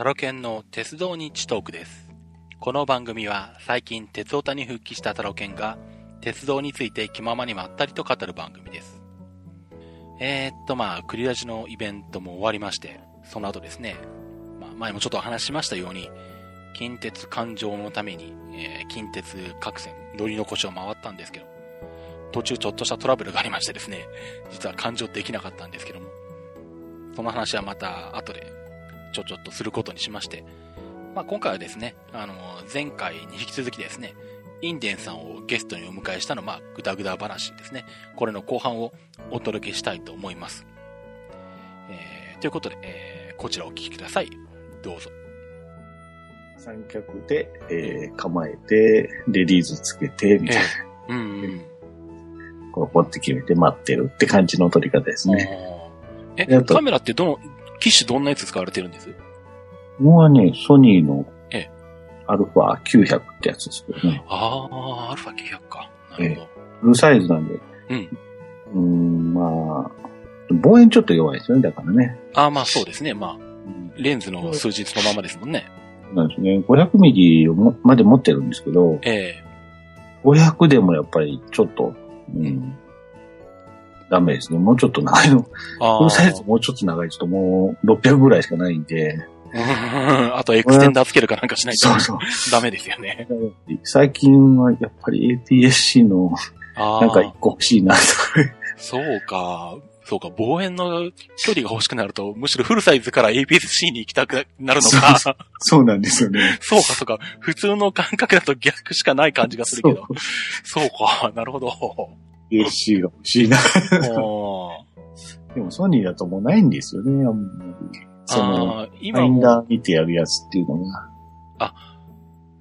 タロケンの鉄道日トークです。この番組は最近鉄オタに復帰したタロケンが鉄道について気ままにまったりと語る番組です。えー、っとまあ、クリラジのイベントも終わりまして、その後ですね、まあ前もちょっと話ししましたように、近鉄環状のために、えー近鉄各線乗り残しを回ったんですけど、途中ちょっとしたトラブルがありましてですね、実は環状できなかったんですけども、その話はまた後でちょちょっとすることにしまして、まあ、今回はですね、あの、前回に引き続きですね、インデンさんをゲストにお迎えしたの、まあ、ぐだぐだ話ですね。これの後半をお届けしたいと思います。えー、ということで、えー、こちらお聞きください。どうぞ。三脚で、えー構えて、レディースつけて、みたいな。うん、うん。こう、ポッて決めて待ってるって感じの撮り方ですね。え、えっとカメラってどの、機種どんなやつ使われてるんです？もうはね、ソニーのええ、アルファ900ってやつですけどね。ああ、アルファ900か。なるほど。フルサイズなんで。うん。うーん、まあ、望遠ちょっと弱いですよね、だからね。ああ、まあそうですね。まあ、うんレンズの数字そのままですもんね。なんですね。500ミリまで持ってるんですけど、え500でもやっぱりちょっと、うん、ダメですね。もうちょっと長いの。えあフルサイズもうちょっと長いともう600ぐらいしかないんで、うんあとエクステンダーつけるかなんかしないとそうそう。ダメですよね。最近はやっぱり APS-C の。なんか一個欲しいなとか。そうか。そうか。望遠の距離が欲しくなると、むしろフルサイズから APS-C に行きたくなるのか。そそうなんですよね。そうか、そうか。普通の感覚だと逆しかない感じがするけど。そうか。なるほど。APS-C が欲しいな。でもソニーだともうないんですよね。あんまりその、あーフ今も、ァインダー見てやるやつっていうのが。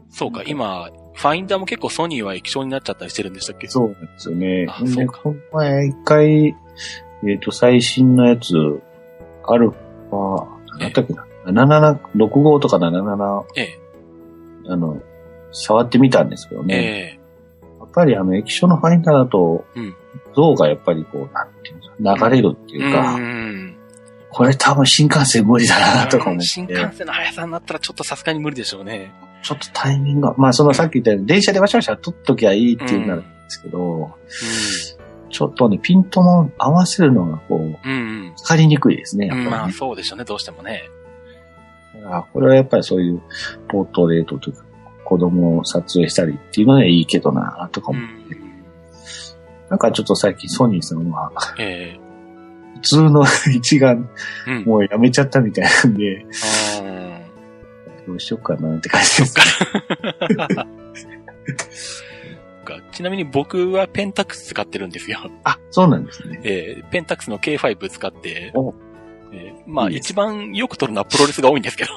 そうか、今、ファインダーも結構ソニーは液晶になっちゃったりしてるんでしたっけ？そうなんですよね。で、あそうかこの前一回、えっ、と、最新のやつ、アルファ、なんだっけな、77、65とか77、ええ。あの、触ってみたんですけどね。ええ。やっぱりあの、液晶のファインダーだと、うん像がやっぱりこう、なんていうんですか、流れるっていうか、ん。これ多分新幹線無理だなとか思って、新幹線の速さになったらちょっとさすがに無理でしょうね。ちょっとタイミングが、まあそのさっき言ったように、電車でわしゃわしゃ撮っときゃいいっていうならですけど、ちょっとね、ピントも合わせるのがこう、うん。うん。光りにくいですね、やっうん。まあ。そうでしょうね、どうしてもね。あこれはやっぱりそういうポートレートというか、子供を撮影したりっていうのはいいけどな、とかも。うん。なんかちょっと最近ソニーさんは、ええ。普通の一眼うん。もうやめちゃったみたいなんで、あーどうしようかなって感じです。かちなみに僕はペンタックス使ってるんですよ。あ、そうなんですね。えーペンタックスの K5 使ってお、えーまあ一番よく撮るのはプロレスが多いんですけど、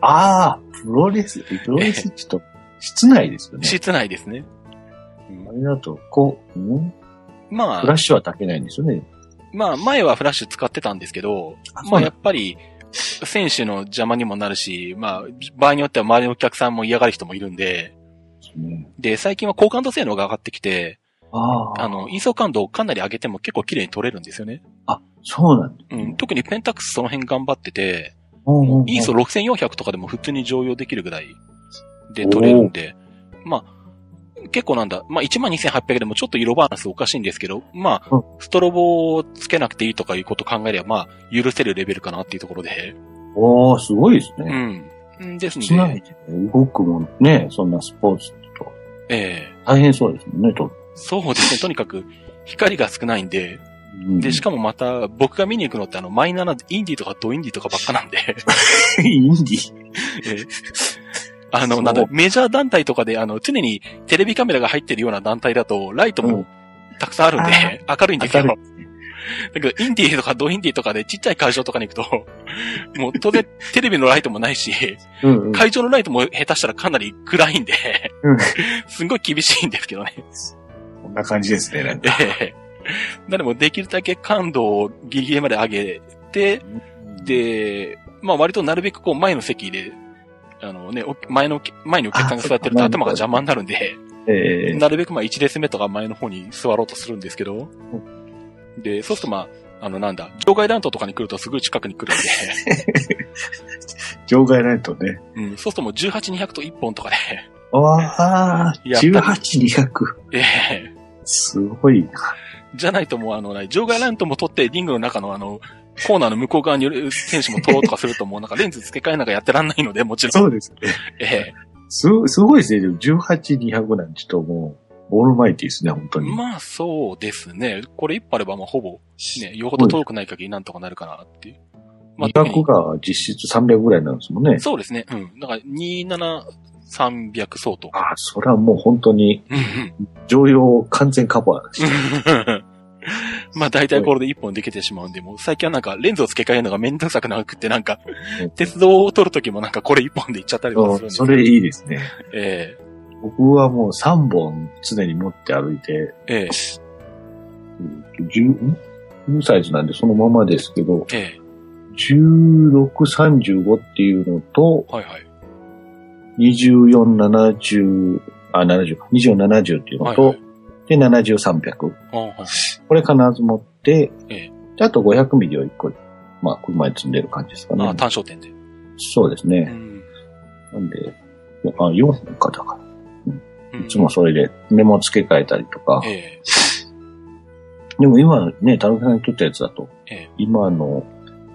ああ、プロレス、プロレスちょっと室内ですよね。室内ですね。あれだと、こう、ん？まあ、フラッシュは炊けないんですよね。まあ前はフラッシュ使ってたんですけど、まあやっぱり、選手の邪魔にもなるし、まあ、場合によっては周りのお客さんも嫌がる人もいるんで、ねで、最近は高感度性能が上がってきて、ああ、あの、インソ感度をかなり上げても結構綺麗に撮れるんですよね。あ、そうなんだ。うん、特にペンタックスその辺頑張ってて、イーソ6400とかでも普通に常用できるぐらいで撮れるんで、まあ、結構なんだ、まあ12800でもちょっと色バランスおかしいんですけど、まあうん、ストロボをつけなくていいとかいうこと考えれば、まあ、許せるレベルかなっていうところで、おー、すごいですうね。ん。ですん室内で、で動くもんね、そんなスポーツと。ええ。大変そうですもんね、と。そうですね、とにかく光が少ないんで、うんで、しかもまた、僕が見に行くのってあの、マイナーなインディーとかドインディーとかばっかなんで、インディ。ええあの、なんだ、メジャー団体とかで、あの、常にテレビカメラが入ってるような団体だと、ライトもたくさんあるんで、明るいんですよ。明だるけど、インディーとかドインディーとかでちっちゃい会場とかに行くと、もう当然テレビのライトもないし、うんうん。会場のライトも下手したらかなり暗いんで、うん すんごい厳しいんですけどね。こんな感じですね、なんか。ええなのでもできるだけ感度をギリギリまで上げて、で、まあ割となるべくこう前の席で、あのね、お前の、前にお客さんが座ってるとあ頭が邪魔になるんで、ええなるべくまあ1列目とか前の方に座ろうとするんですけど、で、そうするとまあ、あのなんだ、場外乱闘とかに来るとすぐ近くに来るんで、場外ライトね。うん、そうするともう18、200と1本とかで、わあ、やっぱり18、200。ええ。すごいな。じゃないともうあの、場外ライトも取ってリングの中のあの、コーナーの向こう側にいる選手も取ろうとかするともうなんかレンズ付け替えなんかやってらんないので、もちろん。そうですね。ええす、すごいですね。でも18、200なんてちょっともう、オールマイティですね、本当に。まあそうですね。これ一本あればまあほぼ、ね、よほど遠くない限りなんとかなるかなっていう。まあ、特200にが実質300ぐらいになるんですもんね。そうですね。うん。だから27、300相当。ああ、それはもう本当に、常用完全カバーです。まあ大体これで一本できてしまうんで、もう最近はなんかレンズを付け替えるのがめんどくさくなくってなんかうん、鉄道を撮るときもなんかこれ一本で行っちゃったりとかするんですそれいいですね。え僕はもう3本常に持って歩いて、ええ10、ん ?10 サイズなんでそのままですけど、ええ16、35っていうのと、えはいはい。24、70、あ、70か。24、70っていうのと、はいはい。で、70、300。あはいこれ必ず持って、ええであと500ミリを1個、まあ、車に積んでる感じですかね。あ単焦点で。うそうですね。ん。なんで、あ、4本かだから。うんいつもそれでメモ付け替えたりとか。ええでも今ね、田中さんに撮ったやつだと、ええ今の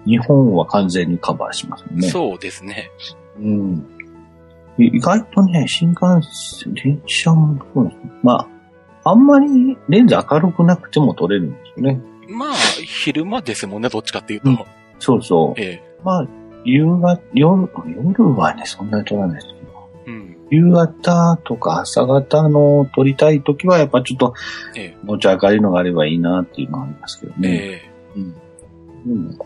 日本は完全にカバーしますね。そうですね。うん。い意外とね、新幹線、電車もそうですね。まあ、あんまりレンズ明るくなくても撮れるんですよね。まあ、昼間ですもんね、どっちかっていうと。うんそうそう。ええまあ、夕方、夜、夜はね、そんなに撮らないですけど。うん。夕方とか朝方の撮りたい時は、やっぱちょっとえ持ち上がりのがあればいいなっていうのはありますけどえね。えうん。うん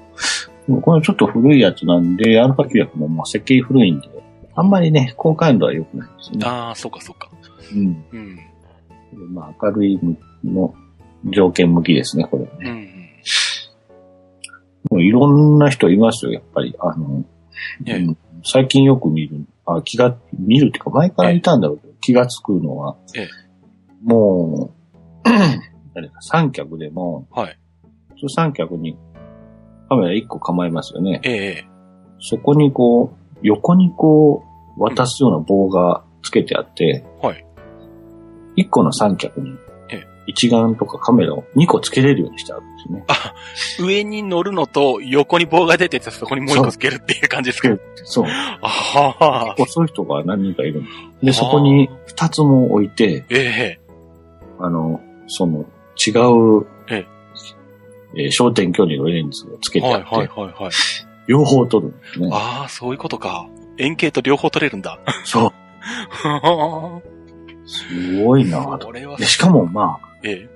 これちょっと古いやつなんで、アルファ900ももう設計古いんで、あんまりね、高感度は良くないですね。ああ、そうかそうか。うん。うん。でまあ、明るいの条件向きですね、これはね。うんうん。もういろんな人いますよ、やっぱり。あの、ええうん最近よく見る、あ気が、見るっていうか前からいたんだろうけど、気がつくのは、ええもう、誰か三脚でも、はい。普通三脚にカメラ一個構えますよね。ええそこにこう、横にこう、渡すような棒がつけてあって、はい。一個の三脚にええ、一眼とかカメラを二個つけれるようにしてあるんですよね。上に乗るのと横に棒が出ててそこにもう一個つけるっていう感じですか？そう。ああ。結構そういう人が何人かいるんです。で、そこに二つも置いて、ええあの、その、違う、ええー焦点距離のレンズをつけてあって、はいはいはいはい。両方撮るんですね。ああ、そういうことか。円形と両方取れるんだ。そう。すごいなぁと。これはで、しかも、まええ。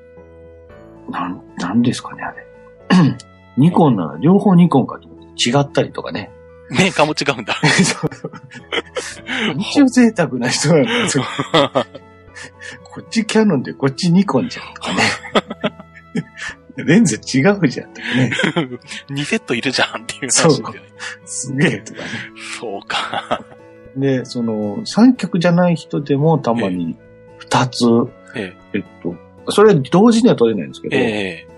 あ、なん、なんですかね、あれ。ニコンなら両方ニコンかと違ったりとかね。メーカーも違うんだ。そうそう。一応贅沢な人なんですよ。こっちキャノンでこっちニコンじゃんとかね。レンズ違うじゃんね。2セットいるじゃんっていう話だよね。すげえとかね。そうか。で、その、三脚じゃない人でもたまに二つ、ええっと、それは同時には撮れないんですけど、ええ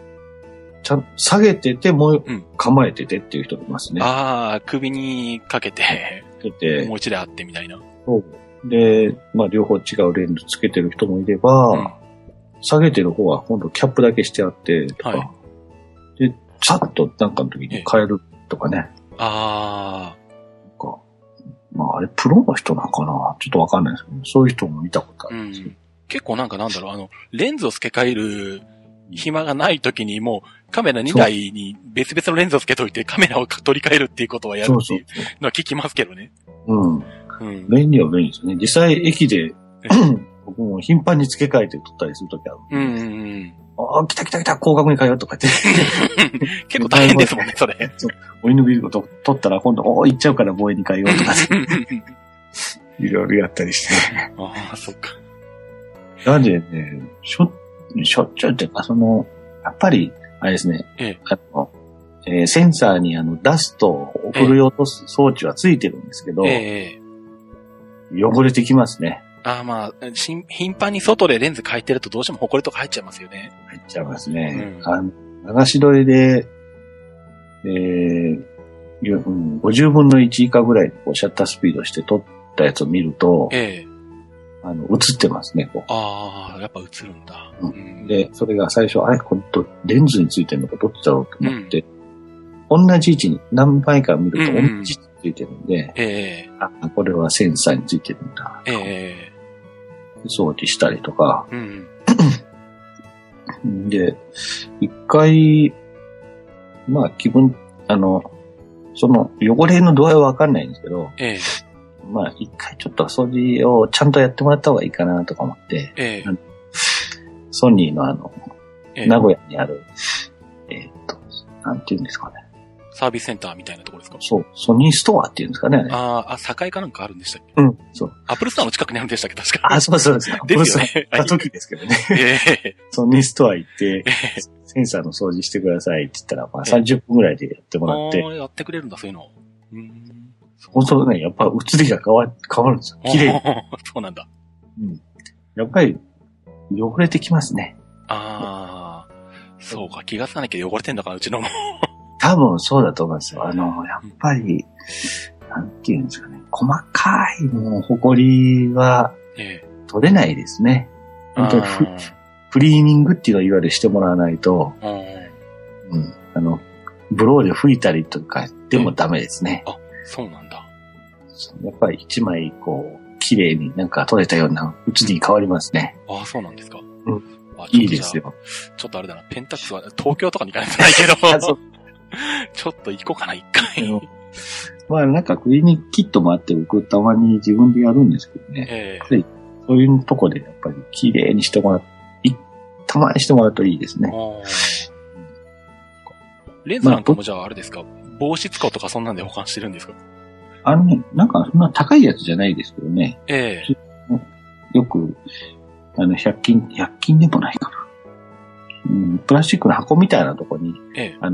ちゃん下げてて、もううん構えててっていう人がいますね。ああ、首にかけて、てもう一台あってみたいな。そうで、まあ両方違うレンズつけてる人もいれば、うん下げてる方は今度キャップだけしてあって、とか、はで、さっとなんかの時に変えるとかね。あなんかまああれプロの人なんかな？ちょっとわかんないですけど、そういう人も見たことああ、うるんですよ。ん。結構なんかなんだろう、あの、レンズを付け替える暇がない時にもうカメラ2台に別々のレンズを付けといてカメラを取り替えるっていうことはやるそうそうっていうのは聞きますけどね。うん。うん。便利は便利ですね。実際駅で、僕も頻繁に付け替えて撮ったりするときある。うんうんうん。ああ、来た来た来た、広角に変えようとか言って、結構大変ですもんね、それ。追い抜きをと撮ったら今度、おお、行っちゃうから防衛に変えようとか、いろいろやったりして。ああ、そっか。なんでね、しょ、しょっちゅうっていうか、その、やっぱり、あれですね、ええあの、えーセンサーにあの、ダストを振り落とす装置はついてるんですけど、ええ汚れてきますね。ああ、まあ、頻繁に外でレンズ変えてるとどうしても埃とか入っちゃいますよね。入っちゃいますね。うん。あの流し撮りで、えー、ようん、50分の1以下ぐらいこうシャッタースピードして撮ったやつを見ると、ええ。あの、映ってますね、こああ、やっぱ映るんだ。ううん。で、それが最初、あれ、これど、レンズについてるのかどっちだろうと思って、同じ位置に何倍か見るとうんうん。同じ位置についてるんで、ええ。あ、これはセンサーについてるんだ。ええ装置したりとか、うん。で、一回、まあ気分、あの、その汚れの度合いはわかんないんですけど、ええまあ一回ちょっと掃除をちゃんとやってもらった方がいいかなとか思って、ええソニーのあの、ええ名古屋にある、えーっと、なんていうんですかね。サービスセンターみたいなところですか？そう、ソニーストアっていうんですかね。あれああ、あ、栄かなんかあるんでしたっけ？うん、そう。アップルストアの近くにあるんでしたっけ？確か。あ、そうそうです。ですよね行った時ですけどね。ええソニーストア行ってえ、センサーの掃除してくださいって言ったら、まあええ30分ぐらいでやってもらって、ああ、やってくれるんだ、そういうの。うん。本当ね、やっぱ写りが変わ変わるんですよ。綺麗に。そうなんだ。うん。やっぱり、汚れてきますね。ああ、そうか、気がつかなきゃ汚れてんだから、うちのも。多分そうだと思いますよ。あの、やっぱり、なんていうんですかね。細かいもう、埃はええ取れないですね。本当にフリーニングっていうのをいわゆるしてもらわないと、ーうんうん。あの、ブローで拭いたりとかでもダメですね。そうなんだ。やっぱり一枚こう、綺麗になんか取れたような写りに変わりますね。ああ、そうなんですか。うんあ。いいですよ。ちょっとあれだな、ペンタックスは東京とかに行かないとないけど、ちょっと行こうかな、一回。あのまあなんかクリーニングキットもあって僕たまに自分でやるんですけどね。えそういうとこでやっぱり綺麗にしてもらい、たまにしてもらうといいですね。レンズなんかもじゃああれですか、防湿庫とかそんなんで保管してるんですか？あのね、なんかそんな高いやつじゃないですけどね。ええよく、あの、100均、100均でもないかな。うん、プラスチックの箱みたいなとこに、ええ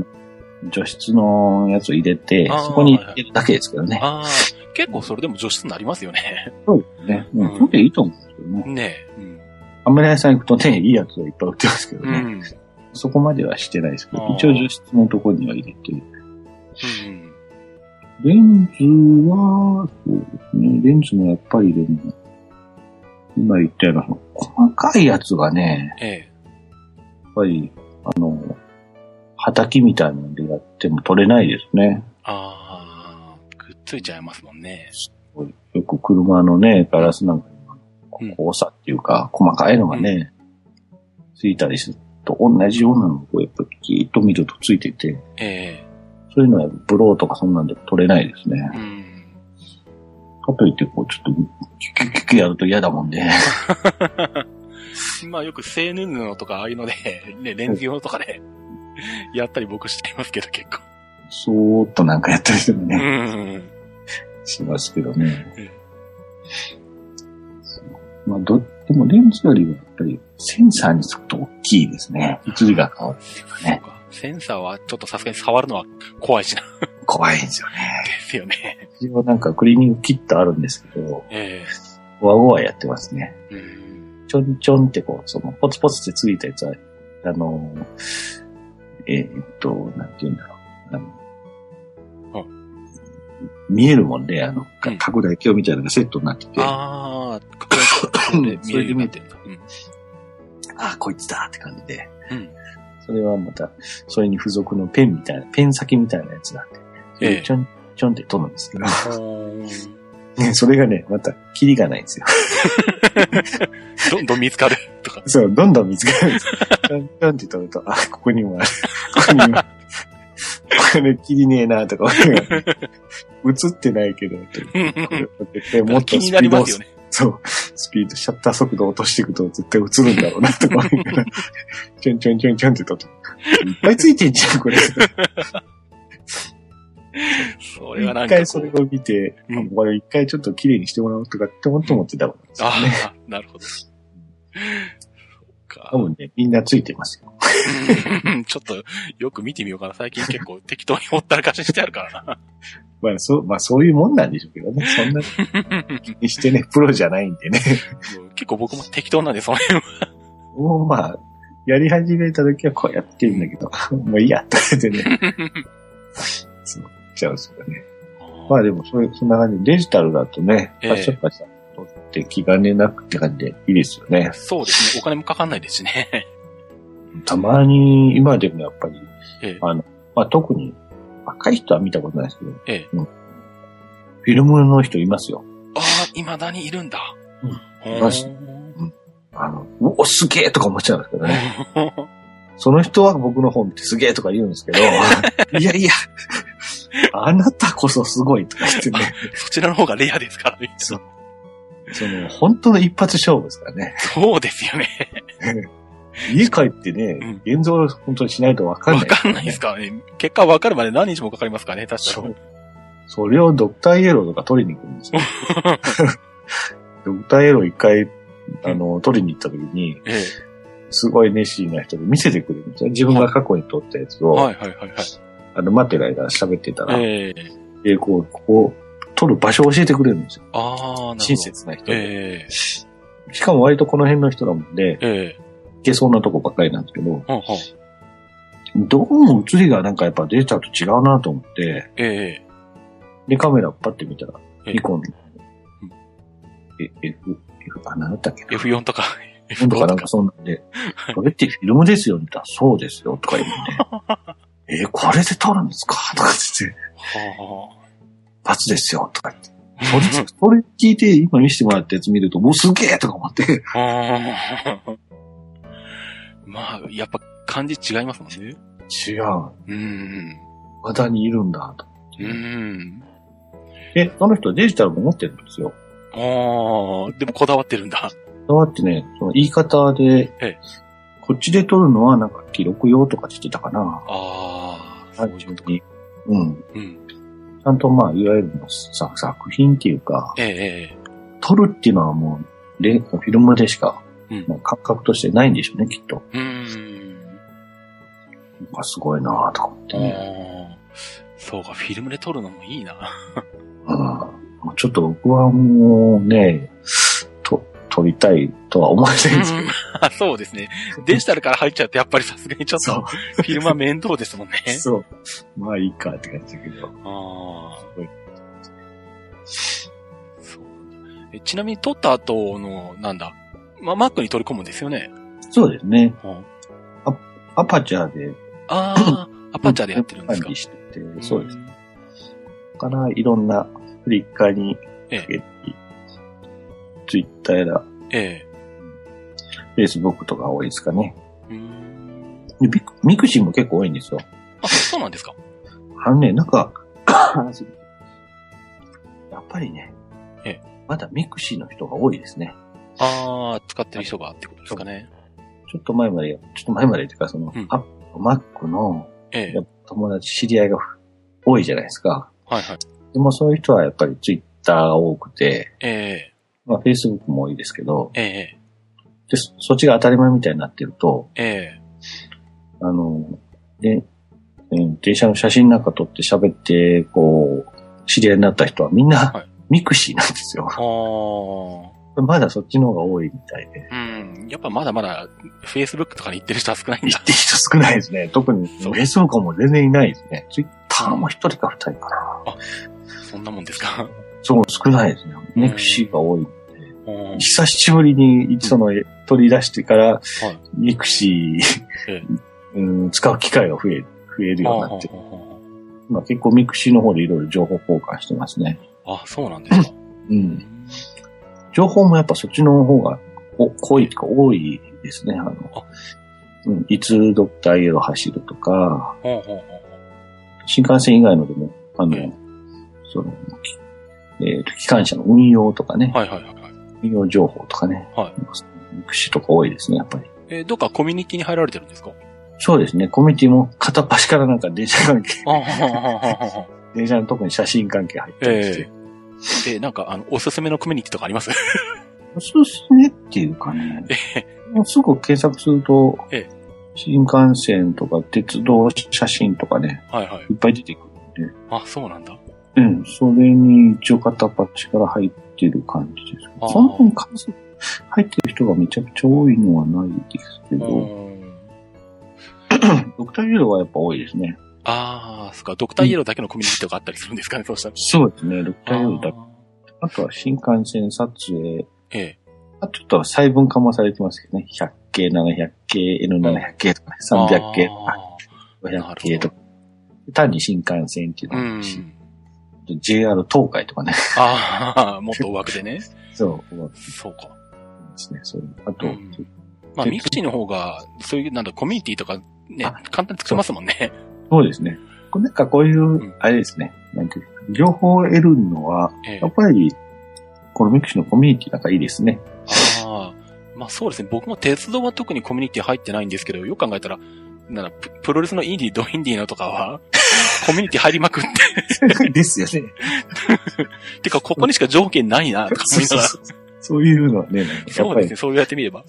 除湿のやつを入れてそこに入れるだけですけどね。ああ、結構それでも除湿になりますよね。そうですね。ううんん、それでいいと思うんですけどね。ねえ。うん。アメリカ屋さん行くとね、いいやつをいっぱい売ってますけどね。うん。そこまではしてないですけど、一応除湿のところには入れて。うん。レンズは、そうですね。レンズもやっぱりでも、今言ったような、細かいやつがね、ええ。やっぱり、あの、畑みたいなのでやっても取れないですね。ああ、くっついちゃいますもんね。よく車のね、ガラスなんかうんに、交差っていうか、細かいのがね、ついたりすると、同じようなのをやっぱりじーっと見るとついてて、えそういうのはブローとかそんなんでも取れないですねえ。。うん。かといって、こう、ちょっと、キュキュキュキュやると嫌だもんで。まあよく製布のとかああいうので、ね、レンズ用とかで、やったり僕していますけど結構。そーっとなんかやったりしてもうね、ん。しますけどねうん。まあ、ど、でもレンズよりはやっぱりセンサーにつくと大きいですね。映りが変わるっていうかね。そうか。センサーはちょっとさすがに触るのは怖いしな。怖いんですよね。ですよね。一応なんかクリーニングキットあるんですけど、えワゴワやってますね。えうん。ちょんちょんってこう、その、ポツポツってついたやつは、あの、えーっと、なんて言うんだろう。あのあ見えるもんで、あの、うん拡大鏡みたいなのがセットになってて、あああ、拡大鏡で見えてるんだ。うん。あ、こいつだって感じで。うん。それはまた、それに付属のペンみたいな、ペン先みたいなやつなんで、それええでちょんちょんって取るんですけど、ね、それがね、また、キリがないんですよ。どんどん見つかるとか。そう、どんどん見つかるんですよ。ちょんて取ると、あ、ここにもある。ここにも。これ、キリねえなとか映ってないけど、もっと気になスピードをりますよね。そう、スピード、シャッター速度落としていくと絶対映るんだろうなとかちょんちょんちょんちょんって撮って、いっぱいついてんじゃん、これ。それはなん一かこ回そうれを見て、うんこれ一回ちょっと綺麗にしてもらおうとかって思って思ってたもんですよあね。あ、なるほど。そうか多。分ね、みんなついてますよ。うんちょっと、よく見てみようかな。最近結構適当にほったらかしにしてあるからな。まあそう、まあそういうもんなんでしょうけどね。そんなにしてね、プロじゃないんでね。結構僕も適当なんで、その辺は。もうまあ、やり始めた時はこうやってるんだけど、もういいやって言ってね。ちちゃうんですよね。まあでも、そういう、そんな感じで、デジタルだとね、ええパシャパシャ撮って気兼ねなくって感じでいいですよね。そうですね。お金もかかんないですしね。たまに、今でもやっぱり、ええあの、まあ特に、若い人は見たことないですけど、ええうんフィルムの人いますよ。ああ、未だにいるんだ。うんほいますあの、うお、すげえとか思っちゃうんですけどね。その人は僕の方見てすげえとか言うんですけど、いやいや、あなたこそすごいとか言ってね、そちらの方がレアですからね。そうその、本当の一発勝負ですからね。そうですよね。家帰ってね、現像本当にしないとわかんない、わかんないですからね。結果わかるまで何日もかかりますからね、確かにそう。。それをドクターイエローとか取りに行くんですよ。ドクターイエロー一回、あの、取りに行った時に、ええ。すごい熱心な人で見せてくれるんですよ。自分が過去に撮ったやつを、はいはいはいはい。あの、待ってる間喋ってたら、ええ。で、こう、ここ、撮る場所を教えてくれるんですよ。ああ、なるほど。親切な人で。ええ。しかも割とこの辺の人なもんで、ええ。行けそうなとこばっかりなんですけど。どうも映りがなんかやっぱデジタルと違うなと思って、ええ。で、カメラパッて見たら、ええニコン、え、F、F、あ、なんだったっけな？F4 とか、なんと F5 かなんか。そんなんで、これってフィルムですよねそうですよ、とか言うね。え、これで撮るんですか？とか言って、は一発ですよ、とか言って。それ、それ聞いて今見せてもらったやつ見ると、もうすげえとか思って。まあ、やっぱ感じ違いますもんね。違う。うん。まだにいるんだ、と。うん。え、その人はデジタルも持ってるんですよ。ああ、でもこだわってるんだ。だってね、その言い方で、ええこっちで撮るのはなんか記録用とかって言ってたかな。ああ、そういうことか。に。うん。うん。ちゃんとまあ、いわゆるのさ作品っていうか、ええ、ええ。撮るっていうのはもう、レフィルムでしか、うんまあ感覚としてないんでしょうね、きっと。うん。なんかすごいなぁとか思ってね。ああ。そうか、フィルムで撮るのもいいな。うん。まあちょっと僕はもうね、と、撮りたいとは思えないんですけど。あ そうですね。デジタルから入っちゃうと、やっぱりさすがにちょっそと、フィルムは面倒ですもんね。う。そう。まあいいかって感じだけど。ああ。そちなみに撮った後の、なんだ、まあ、Mac に取り込むんですよね？そうですね。うんアパチャーでああ、アパチャーでやってるんですか？管理。してて、そうです。んから、いろんなフリッカーにえかけて、ツイッターやら、えフェイスブックとか多いですかね。え。うんクミクシーも結構多いんですよ。あ、そうなんですか。あのね、なんか、やっぱりね、ええまだミクシーの人が多いですね。ああ、使ってる人がってことですかね。ちょっと前まで、ちょっと前までっていうか、その、うんアップ、マックのええやっぱ友達、知り合いが多いじゃないですか。はいはい。でもそういう人はやっぱりツイッターが多くて、ええ。まあフェイスブックも多いですけど、ええ。でそそっちが当たり前みたいになってると、ええ。あの、で、うん電車の写真なんか撮って喋って、こう、知り合いになった人はみんな、はいミクシーなんですよ。ああ。まだそっちの方が多いみたいで。うん。やっぱまだまだ、Facebook とかに行ってる人は少ないんだ。行ってる人少ないですね。特に、Facebook も全然いないですね。Twitter も一人か二人かな。そんなもんですか？そう、少ないですね。んミクシーが多い。うん久しぶりに、その、取り出してから、ミクシえー、うん、使う機会が増え、増えるようになって。あまあ結構ミクシーの方でいろいろ情報交換してますね。あ、そうなんですか。うん。情報もやっぱそっちの方がお濃いか多いですね。あのあ、うん、いつドクターイエロー走るとか、新幹線以外のでも、あの、ええその、きえっ、と、機関車の運用とかね、はいはいはいはい。運用情報とかね、はい。ミクシーとか多いですね、やっぱり。えーどっかコミュニティに入られてるんですか？そうですね、コミュニティも片っ端からなんか電車関係、電車の特に写真関係入ってりして、ええ、なんか、あの、おすすめのコミュニティとかあります？おすすめっていうかね、もうすぐ検索するとええ、新幹線とか鉄道写真とかね、はいはい。いっぱい出てくるんで、あ、そうなんだ。うん、それに一応片っ端から入ってる感じです。そんなに数、入ってる人がめちゃくちゃ多いのはないですけうど、ん。ドクターイエローはやっぱ多いですね。ああ、そっか、ドクターイエローだけのコミュニティとかあったりするんですかね、そうしたら。そうですね、ドクターイエローだああとは新幹線撮影、ーええ。あちょっと細分化もされてますけどね。100系、700系、N700 系とかね、300系とか、500系とか。単に新幹線っていうのもあるし、ん。JR 東海とかね。ああ、もっと大枠でね。そう、そうか。ますね。そうあと、うんまあ、ミクシーの方が、そういう、なんだ、コミュニティとかね、簡単に作れますもんね。そうですね。なんかこういう、んあれですね。なんていうか情報を得るのは、ええやっぱり、このミクシーのコミュニティなんかいいですね。ああ、まあそうですね。僕も鉄道は特にコミュニティ入ってないんですけど、よく考えたら、なんだ、ププロレスのインディー、ドインディーのとかは、コミュニティ入りまくって、ですよね。てか、ここにしか情報ないな、とか思いながら。そういうのはね、そうですね。、そうやってみれば。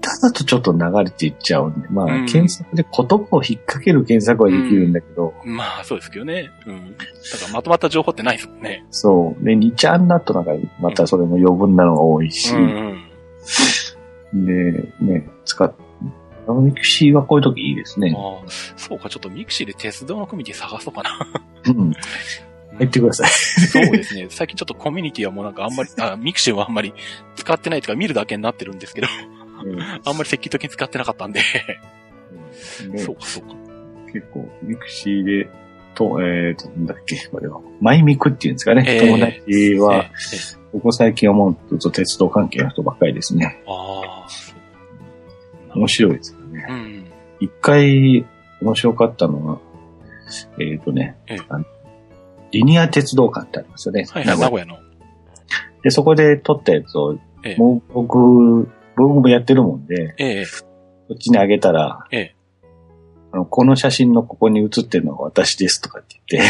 ただとちょっと流れていっちゃうんで、まあ、うん検索で言葉を引っ掛ける検索はできるんだけど、まあ、そうですけどね。うん。だから、まとまった情報ってないですもんね。そう。で、2ちゃんだとなんか、またそれも余分なのが多いし、うんうん。で、ね、使っ、あのミクシーはこういう時いいですね。ああ、そうか、ちょっとミクシーで鉄道のコミュニティ探そうかな。うん。入ってください。そうですね。最近ちょっとコミュニティはもうなんかあんまり、あ、ミクシーはあんまり使ってないというか見るだけになってるんですけど、あんまり積極的に使ってなかったんで。うんでそうか、そうか。結構、ミクシーで、と、えーと、なんだっけ、これは。マイミクっていうんですかね。えー友達は、えええここ最近思うと鉄道関係の人ばっかりですね。ああ。面白いです。一回、面白かったのは、えっ、とね、ええ。リニア鉄道館ってありますよね。はいはい、名古屋。の。で、そこで撮ったやつを、ええ。もう僕、僕もやってるもんで、ええ、そっちにあげたら、ええ。あのこの写真のここに写ってるのが私ですとかって言っ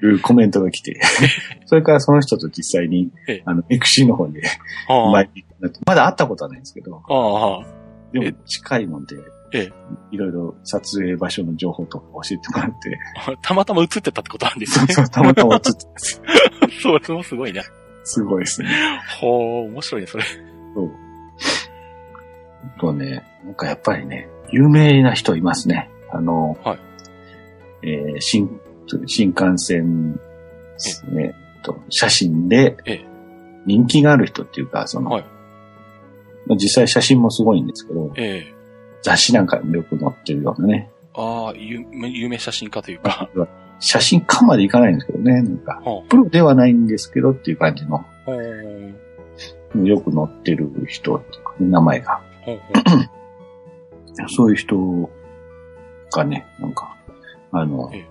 て、いうコメントが来て、それからその人と実際にええ、あの、エクシーの方で、まだ会ったことはないんですけど、でも近いもんで、ええいろいろ撮影場所の情報とか教えてもらって、たまたま映ってたってことなんですね。そうそう、たまたま写ってます。そう、それもすごいね。すごいですね。ほう、面白いね、それ。そう。あとね、なんかやっぱりね、有名な人いますね。あの、はいえー新、新幹線ですね、と写真でええ人気がある人っていうか、その、はいまあ実際写真もすごいんですけど、ええ。雑誌なんかにもよく載ってるようなね、ああ、有有名写真家というか。写真家までいかないんですけどね、なんか、ほプロではないんですけどっていう感じの、よく載ってる人っていうか、名前が。そういう人がね、なんか、あのええ、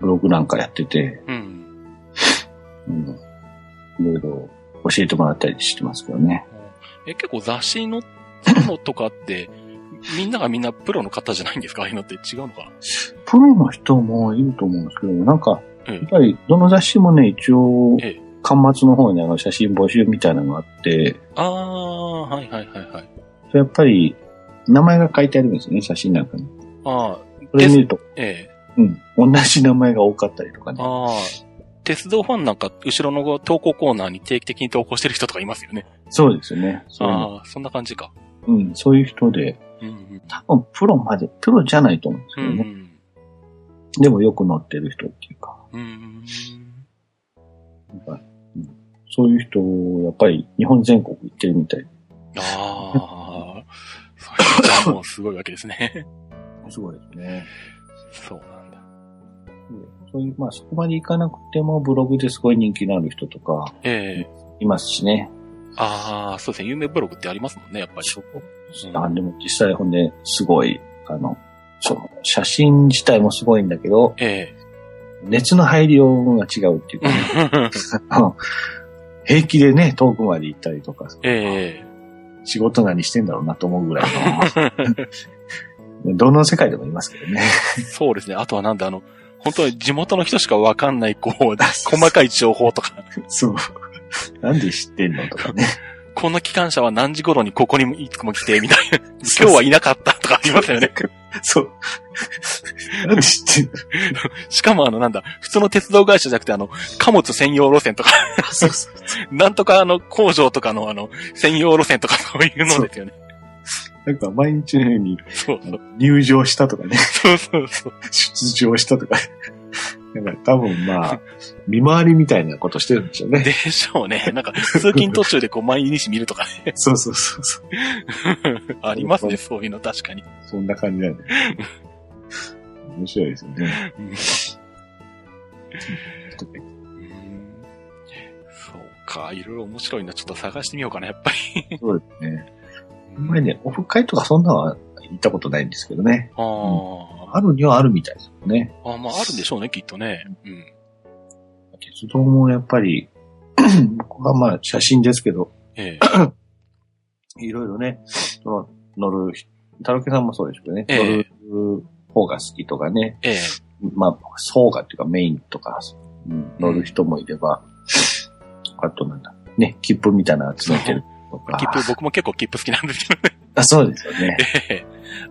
ブログなんかやってて。うんいろいろ教えてもらったりしてますけどね。え、結構雑誌の、そういうのとかって、みんながみんなプロの方じゃないんですか？ああいうのって違うのかな？プロの人もいると思うんですけど、なんか、ええやっぱりどの雑誌もね、一応ええ、端末の方にあの写真募集みたいなのがあって、ああ、はいはいはいはい。やっぱり名前が書いてあるんですよね、写真なんかに。ああ、それ見ると、ええ。うん、同じ名前が多かったりとかね。ああ、鉄道ファンなんか、後ろの投稿コーナーに定期的に投稿してる人とかいますよね。そうですよね。ああ、そんな感じか。うん、そういう人で、うんうん。多分プロまで、プロじゃないと思うんですうんけどね。でもよく乗ってる人っていうか、うん。うん。そういう人、やっぱり日本全国行ってるみたい。ああ、それじゃあもうすごいわけですね。すごいですね。そうなんだ。そういう、まあそこまで行かなくてもブログですごい人気のある人とかええいますしね。ああ、そうですね。有名ブログってありますもんね、やっぱり。うんあでも実際ほんで、すごい、あの、その、写真自体もすごいんだけど、え熱の入りようが違うっていうか、ね、平気でね、遠くまで行ったりとか、え仕事何してんだろうなと思うぐらいの、どの世界でもいますけどね。え。そうですね。あとはなんだ、あの、本当に地元の人しかわかんない、こう、細かい情報とか、そう。なんで知ってんのとかね。この機関車は何時頃にここにいつも来て、みたいな。今日はいなかったとかありますよね。そう。なんで知ってんの？しかもあの、なんだ、普通の鉄道会社じゃなくて、あの、貨物専用路線とか、そうそう。なんとかあの、工場とかのあの、専用路線とかそういうのですよね。なんか毎日のようにそうそう。入場したとかね、そうそうそう。出場したとか、なんか多分まあ、見回りみたいなことしてるんでしょうね。でしょうね。なんか、通勤途中でこう、毎日見るとかね。そうそうそうそう。ありますね、そういうの確かに。そんな感じなんで。面白いですよね。うんうんそうか、いろいろ面白いな。ちょっと探してみようかな、やっぱり。そうですね。あんまりね、オフ会とかそんなのは行ったことないんですけどね。あーあるにはあるみたいですよね。あ。まあ、あるんでしょうね、きっとね。うん。鉄道もやっぱり、僕はまあ写真ですけど、ええ。いろいろね、乗る、タロケさんもそうですけどね、ええ乗る方が好きとかね、ええ。まあ、層がっていうかメインとか、うん乗る人もいれば、あとなんだ、ね、切符みたいなの集めてる。切符、僕も結構切符好きなんですけどね。あ、そうですよね。ええ。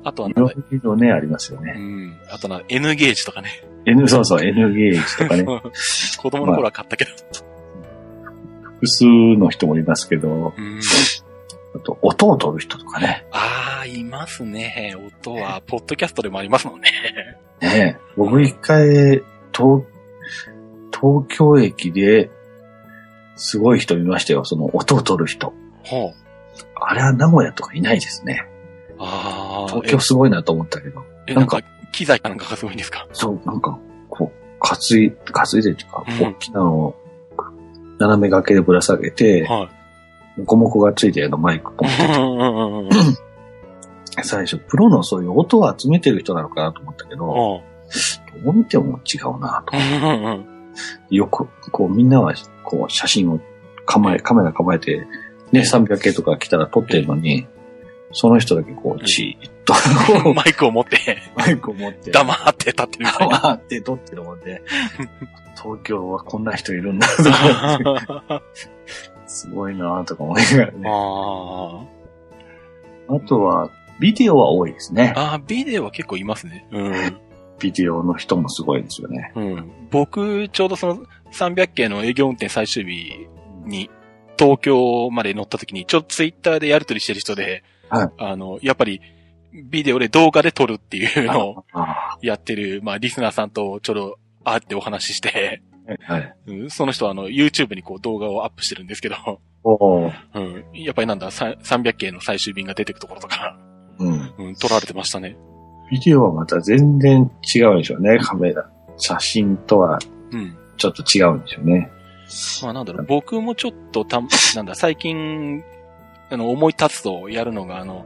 あとはなんだ、いろね、ありますようね。ん。あとな、N ゲージとかね。N、そうそう、N ゲージとかね、子供の頃は買ったけど。複数の人もいますけど、うん。あと、音を取る人とかね。ああ、いますね。音は、ポッドキャストでもありますもんね。ね僕一回、東、東京駅で、すごい人見ましたよ。その音を取る人。ほう。あれは名古屋とかいないですね。ああ。東京すごいなと思ったけど。え、えなんんか、機材かなんかがすごいんですか？そう、なんか、こう、担い、担いでっていうか、うん大きなのを、斜め掛けでぶら下げて、はい。モコモコがついてるのマイクポンうんうんうんうん。最初、プロのそういう音を集めてる人なのかなと思ったけど、どう見ても違うなと。よく、こうみんなは、こう写真を構え、カメラ構えて、ね、300系とか来たら撮ってるのに、その人だけこう、じーっと、マイクを持って、マイクを持って、黙って立ってるみたいな。黙って撮ってるもんで、東京はこんな人いるんだとすごいなとか思いながらね。ああとは、ビデオは多いですね。ああ、ビデオは結構いますね。うん。ビデオの人もすごいですよね。うん。僕、ちょうどその300系の営業運転最終日に、東京まで乗った時に、ちょっとツイッターでやりとりしてる人で、はいあの、やっぱり、ビデオで動画で撮るっていうのをあやってる、まあ、リスナーさんとちょうど会ってお話しして、あはい。うんその人はあの、YouTube にこう動画をアップしてるんですけど、おーうん。やっぱりなんだ、さ300系の最終便が出てくところとか、うん。うん、撮られてましたね。ビデオはまた全然違うんでしょうね、カメラ。写真とはうん。ちょっと違うんでしょうね。まあなんだろう、僕もちょっとた、なんだ、最近、あの、思い立つとやるのが、あの、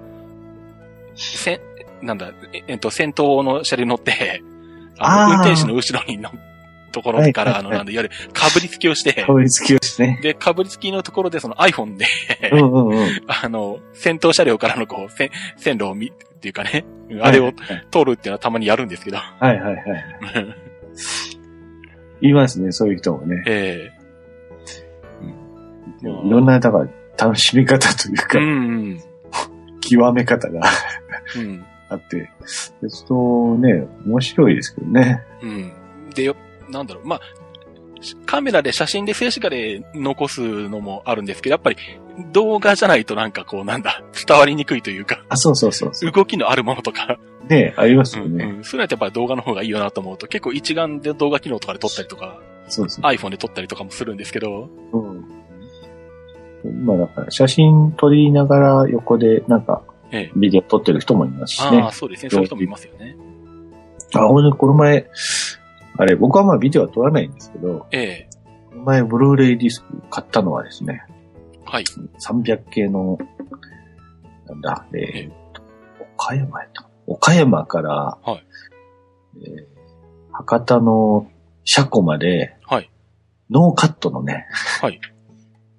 せ、なんだ、ええっと、先頭の車両に乗って、あの、運転手の後ろに乗ところから、はいあの、なんだ、いわゆる、かぶりつきをしてか、ぶりつきをしてね。で、かぶりつきのところで、その iPhone で、うんうんうん。あの、先頭車両からのこう、線、線路を見、っていうかね、あれをはい通るっていうのはたまにやるんですけど、はいはいはい。言いますね、そういう人もね。ええいろんな、だから、楽しみ方というか、うん、うん、極め方がうん。あって、鉄道ね、面白いですけどね。うん。でよ、なんだろう、まあ、しカメラで写真で静止画で残すのもあるんですけど、やっぱり動画じゃないとなんかこうなんだ、伝わりにくいというか、あ、そうそうそう。動きのあるものとか、ね、ありますうんよね。うん、それはやっぱり動画の方がいいよなと思うと、結構一眼で動画機能とかで撮ったりとか、そうそう。iPhone で撮ったりとかもするんですけど、うん。今だから、写真撮りながら横でなんか、ええ。ビデオ撮ってる人もいますしああ、ね。そうですね。そういう人もいますよね。あ、俺、この前、あれ、僕はまあビデオは撮らないんですけど、ええ。この前、ブルーレイディスク買ったのはですね、はい。300系の、なんだ、えーと、岡山やった。岡山から、はいえー博多の車庫まで、はい。ノーカットのね、はい。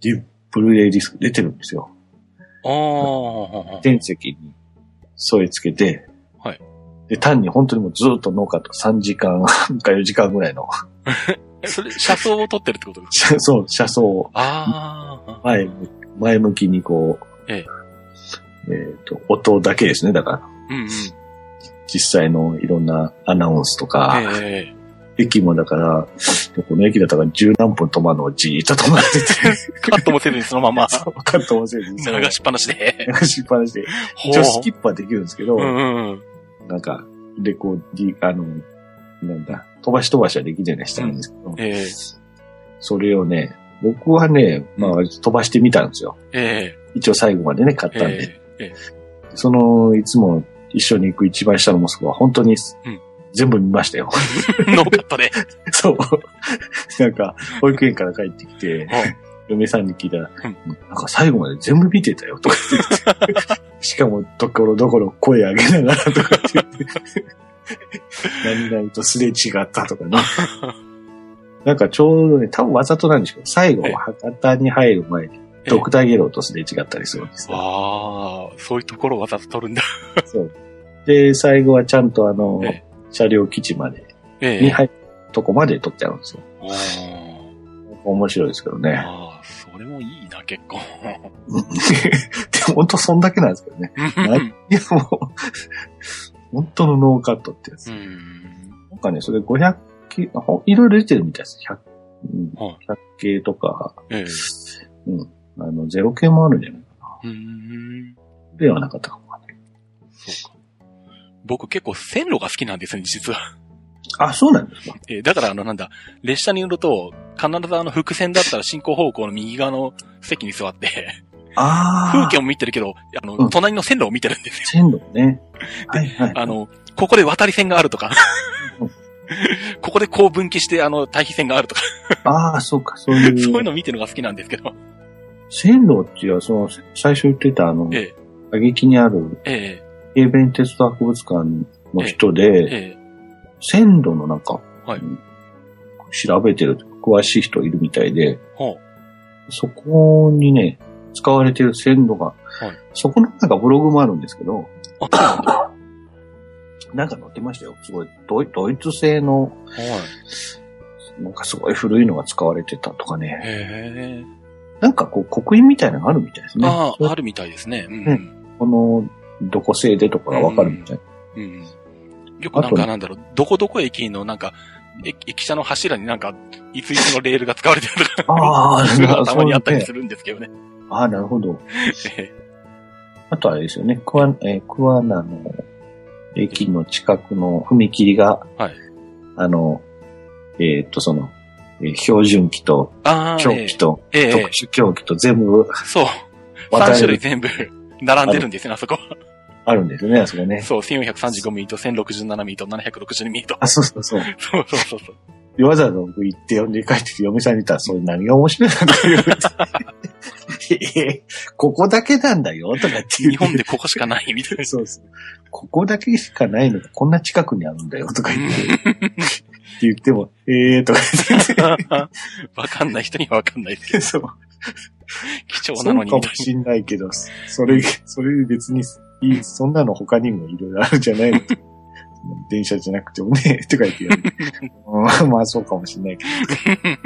ディブルーレイディスク出てるんですよ。ああ、運転席に据え付けて、はい。で、単に本当にもうずっとノーカット。3時間 か4時間ぐらいの、えそれ、車窓を撮ってるってことですか？そう、車窓を。ああ、前向前向きにこう、ええ。っ、と、音だけですね。だから、うんうん。実際のいろんなアナウンスとか、ええ。駅もだから、この駅だったから十何分止まるのをじーっと止まってて、カットもせずにそのまま。カットもせずに、流しっぱなしで。流しっぱなしで、ほ一応スキップはできるんですけど、うんうんうん。なんか、レコーディ、あの、なんだ、飛ばし飛ばしはできるようにしたんですけど、ええ。それをね、僕はね、まあ、飛ばしてみたんですよ。え一応最後までね、買っえたんで。ええ。その、いつも一緒に行く一番下の息子は本当に、うん全部見ましたよ。えノーカットで。そう。なんか、保育園から帰ってきて、はい嫁さんに聞いたら、うんなんか最後まで全部見てたよ、とか言って。しかも、ところどころ声上げながらとか言って。何々とすれ違ったとかね。なんかちょうどね、多分わざとなんでしょう最後、博多に入る前に、ドクターゲロとすれ違ったりするんですよ。ああ、そういうところをわざと取るんだ。そう。で、最後はちゃんとあの、え車両基地まで、ええに入るとこまで撮っちゃうんですよ。あ面白いですけどあね。ああ、それもいいな、結構。でも本当そんだけなんですけどね。いやもう、本当のノーカットってやつ。うん。なんかね、それ500系、ほいろいろ出てるみたいです。100、うんはい100系とか、ええうん。あの、0系もあるんじゃないかな。うん。ではなかったかも。僕結構線路が好きなんですね、実は。あ、そうなんですか。えーだからあのなんだ、列車に乗ると、必ずあの伏線だったら進行方向の右側の席に座って、ああ。風景も見てるけど、あの、うん隣の線路を見てるんですよ。線路ね。はいはい。あの、ここで渡り線があるとかうん、ここでこう分岐してあの、対比線があるとか、ああ、そうか、そういう。そういうの見てるのが好きなんですけど。線路っていうのは、その、最初言ってたあの、え打撃にある、え、え軽便鉄道博物館の人え、で、ええ、線路のなんか、はい調べてる、詳しい人いるみたいで、ほそこにね、使われてる線路が、はいそこのなんかブログもあるんですけど、なんか載ってましたよ。すごい、ドイドイツ製の、い。なんかすごい古いのが使われてたとかね。なんかこう、刻印みたいなのがあるみたいですね。ああ、あるみたいですね。うん。ねこの、どこ製でとかがわかるみたい。うん。よくなんかなんだろう、どこどこ駅のなんか、駅駅舎の柱になんか、いついつのレールが使われてるとか、ああ、たまにあったりするんですけどね。ああ、なるほど。えあとあれですよね、桑、えー桑名の駅の近くの踏切が、はいあの、えーっと、その、えー標準機とああ、狂気とええええ特殊競技と全部そう。3渡れる種類全部並んでるんですよね、あそこ。あるんですよね、あそこね。そう、1435ミリと1067ミリと762ミリと。あ、そうそうそう。そうそうそうそう。でわざわざ僕行って呼んで帰ってきて嫁さんに言ったら、それ何が面白いのとか言われて。えーここだけなんだよ、とかって。日本でここしかないみたいな。そうそう。ここだけしかないのがこんな近くにあるんだよ、とか言って。って言っても、えーとか言って。わかんない人にはわかんないですけど、そう。貴重そなのにみたいうかもしんないけど、それ、それ別にいい、そんなの他にもいろいろあるじゃないの。電車じゃなくてもね、とか言ってやる。うんまあそうかもしんないけど。な。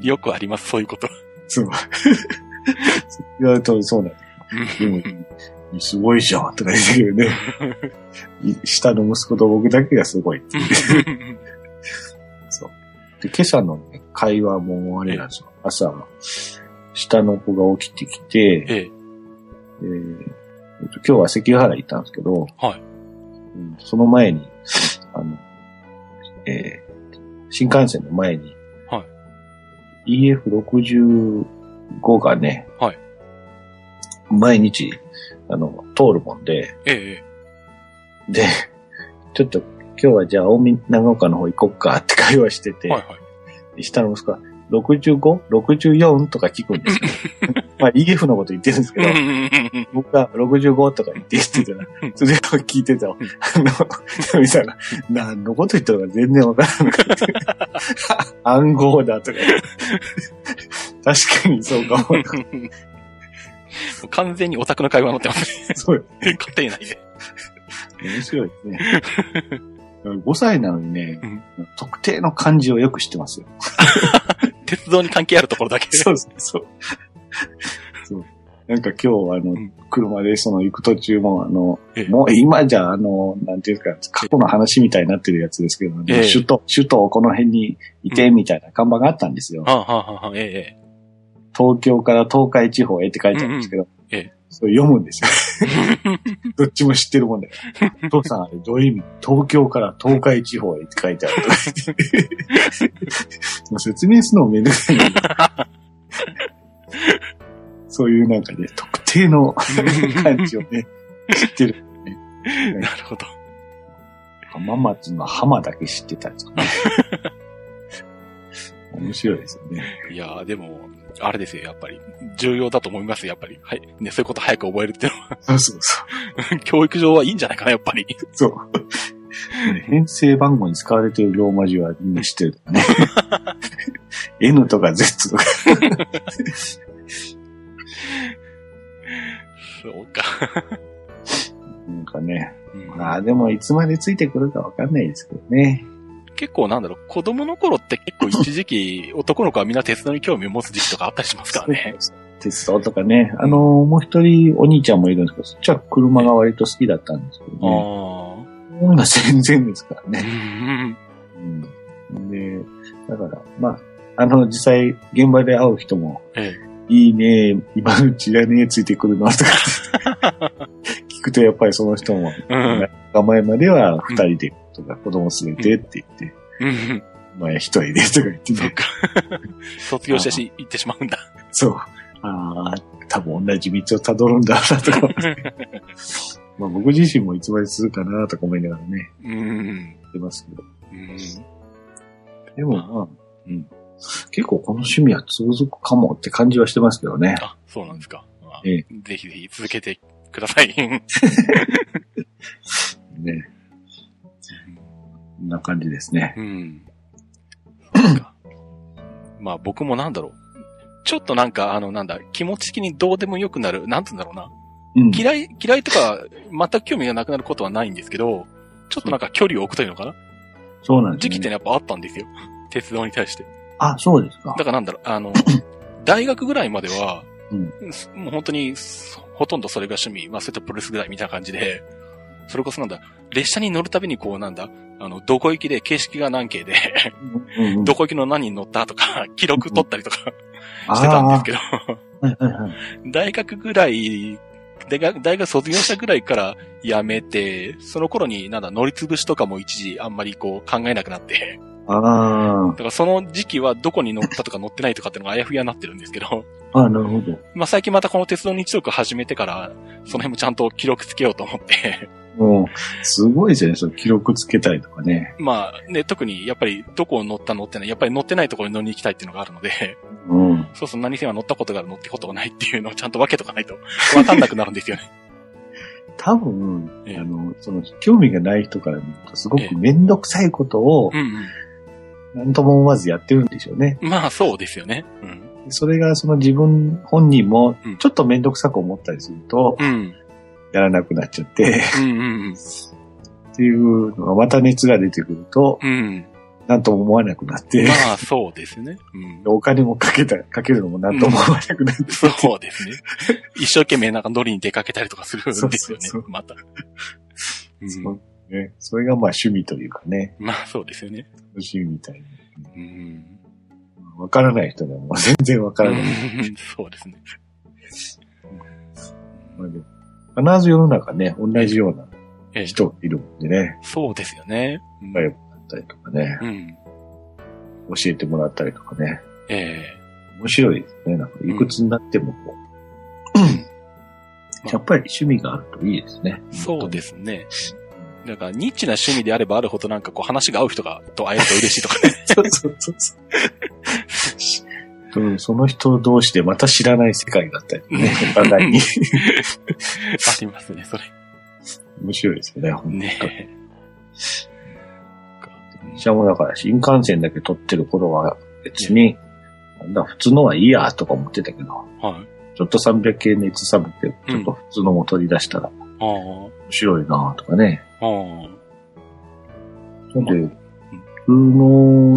よくあります、そういうこと。そう。言われるとそうなんだ。でも、すごいじゃん、とか言ってるね。い下の息子と僕だけがすごいっていう。そう。で、今朝の、ね、会話もあれなんですよ。朝、下の子が起きてきて、ええ、えーえっと今日は関ヶ原行ったんですけど、はい。うんその前に、あの、えー新幹線の前に、は EF65 がね、はい。毎日、あの、通るもんで、ええ、で、ちょっと今日はじゃあ大見長岡の方行こっかって会話してて、はいはい。下の息子が 65?64? とか聞くんですよ。まあ EF のこと言ってるんですけど、僕が65とか言って言ってたら、それを聞いてた。あの、神さんが、何のこと言ったのか全然わからなかった。暗号だとか。確かにそうかも。完全にオタクの会話になってますね。そうよ家庭内で。面白いですね。5歳なのにね、うん特定の漢字をよく知ってますよ。鉄道に関係あるところだけ。そうそうそう。そう。なんか今日、あの、ん車でその行く途中も、あのええ、もう今じゃ、あの、なんていうか、過去の話みたいになってるやつですけど、ねええ首都、首都この辺にいて、みたいな看板があったんですよ。東京から東海地方へって書いてあるんですけど、ええそれ読むんですよ。どっちも知ってるもんだから。お父さん、あれどういう意味？東京から東海地方へって書いてあるとか言って。もう説明するのもめんどくさいそういうなんかね、特定の感じをね、知ってる。えなるほど。浜松の浜だけ知ってたんですかね。面白いですよね。いやーでも、あれですよ、やっぱり。重要だと思います、やっぱり。はい。ね、そういうこと早く覚えるっていうのは、そうそうそう。教育上はいいんじゃないかな、やっぱり。そう。編成番号に使われているローマ字はみんな知ってるからね。N とか Z とか。そうか。なんかね。うんまあでもいつまでついてくるかわかんないですけどね。結構なんだろう、子供の頃って結構 一時期、男の子はみんな鉄道に興味を持つ時期とかあったりしますからね。鉄道とかね。あの、もう一人お兄ちゃんもいるんですけど、そっちは車が割と好きだったんですけどね。あ今全然ですからね。ん。うん。で、だから、まあ、あの、実際現場で会う人も、えいいね、今のうちだね、ついてくるのとか 聞くとやっぱりその人も、え。うん。名前までは二人でとか子供連れてって言って、うん。まあ一人でとか言ってね。そっか。卒業したし、行ってしまうんだ。そう。ああ、多分同じ道をたどるんだなとか。まあ僕自身もいつまでするかなとか思いながらね、うん。言ってますけど。うん。でもまあ、うん。結構この趣味は続くかもって感じはしてますけどね。あ、そうなんですか。あええぜひぜひ続けてください。ね。こんな感じですね。うん。まあ僕もなんだろう。ちょっとなんか、あの、なんだ、気持ち的にどうでもよくなる、なんつうんだろうな。うん。嫌い、嫌いとか、全く興味がなくなることはないんですけど、ちょっとなんか距離を置くというのかな、そうなんですね。時期ってやっぱあったんですよ。鉄道に対して。あ、そうですかだ。からなんだろう、あの、大学ぐらいまでは、うんもう本当に、ほとんどそれが趣味、まあそういったプロレスぐらいみたいな感じで、それこそなんだ、列車に乗るたびにこうなんだ、あの、どこ行きで形式が何形で、どこ行きの何に乗ったとか、記録取ったりとかしてたんですけど。大学ぐらい、大学、大学卒業したぐらいからやめて、その頃になんだ、乗りつぶしとかも一時あんまりこう考えなくなって、あだからその時期はどこに乗ったとか乗ってないとかってのがあやふやになってるんですけど、あ、ああ、なるほど。まあ最近またこの鉄道日読始めてから、その辺もちゃんと記録つけようと思って、もう、すごいですよね。その記録つけたりとかね。まあね、特にやっぱりどこを乗った乗ってない、やっぱり乗ってないところに乗りに行きたいっていうのがあるので、うん。そうそう何せは乗ったことがある乗ったことがないっていうのをちゃんと分けとかないと分かんなくなるんですよね。多分、ええあの、その、興味がない人から見ると、すごええくめんどくさいことをう、んなんとも思わずやってるんでしょうね。うん。まあそうですよね。うん。それがその自分本人もうん、ちょっとめんどくさく思ったりすると、うん。やらなくなっちゃって、うんうんっていうのがまた熱が出てくると、うん。うん。なんとも思わなくなって、まあそうですね。うん。お金もかけた、かけるのもなんとも思わなくなって、そうですね。一生懸命なんか乗りに出かけたりとかするんですよねそうそうそ。また。うんそうね。それがまあ趣味というかね、まあそうですよね。趣味みたいな。うん。わからない人でも全然わからない。うんそうですね。まあでも必ず世の中ね、同じようなええ人がいるもんでね、そうですよね。うん仲良くなったりとかね、うん。教えてもらったりとかね、え面白いですね。なんかいくつになってもこう、やっぱり趣味があるといいですね。えそうですね。なんか、ニッチな趣味であればあるほどなんかこう話が合う人が、と会えると嬉しいとかね。そうそうそうそう。うんその人同士でまた知らない世界だったりね、お互いに。ありますね、それ。面白いですよね、本当に。ね私はもうだから新幹線だけ撮ってる頃は別に、なんだ、普通のはいいやとか思ってたけど、はい。ちょっと300系熱冷めて、ちょっと普通のも取り出したらあ面白いなとかね。あ、なんで、普通の、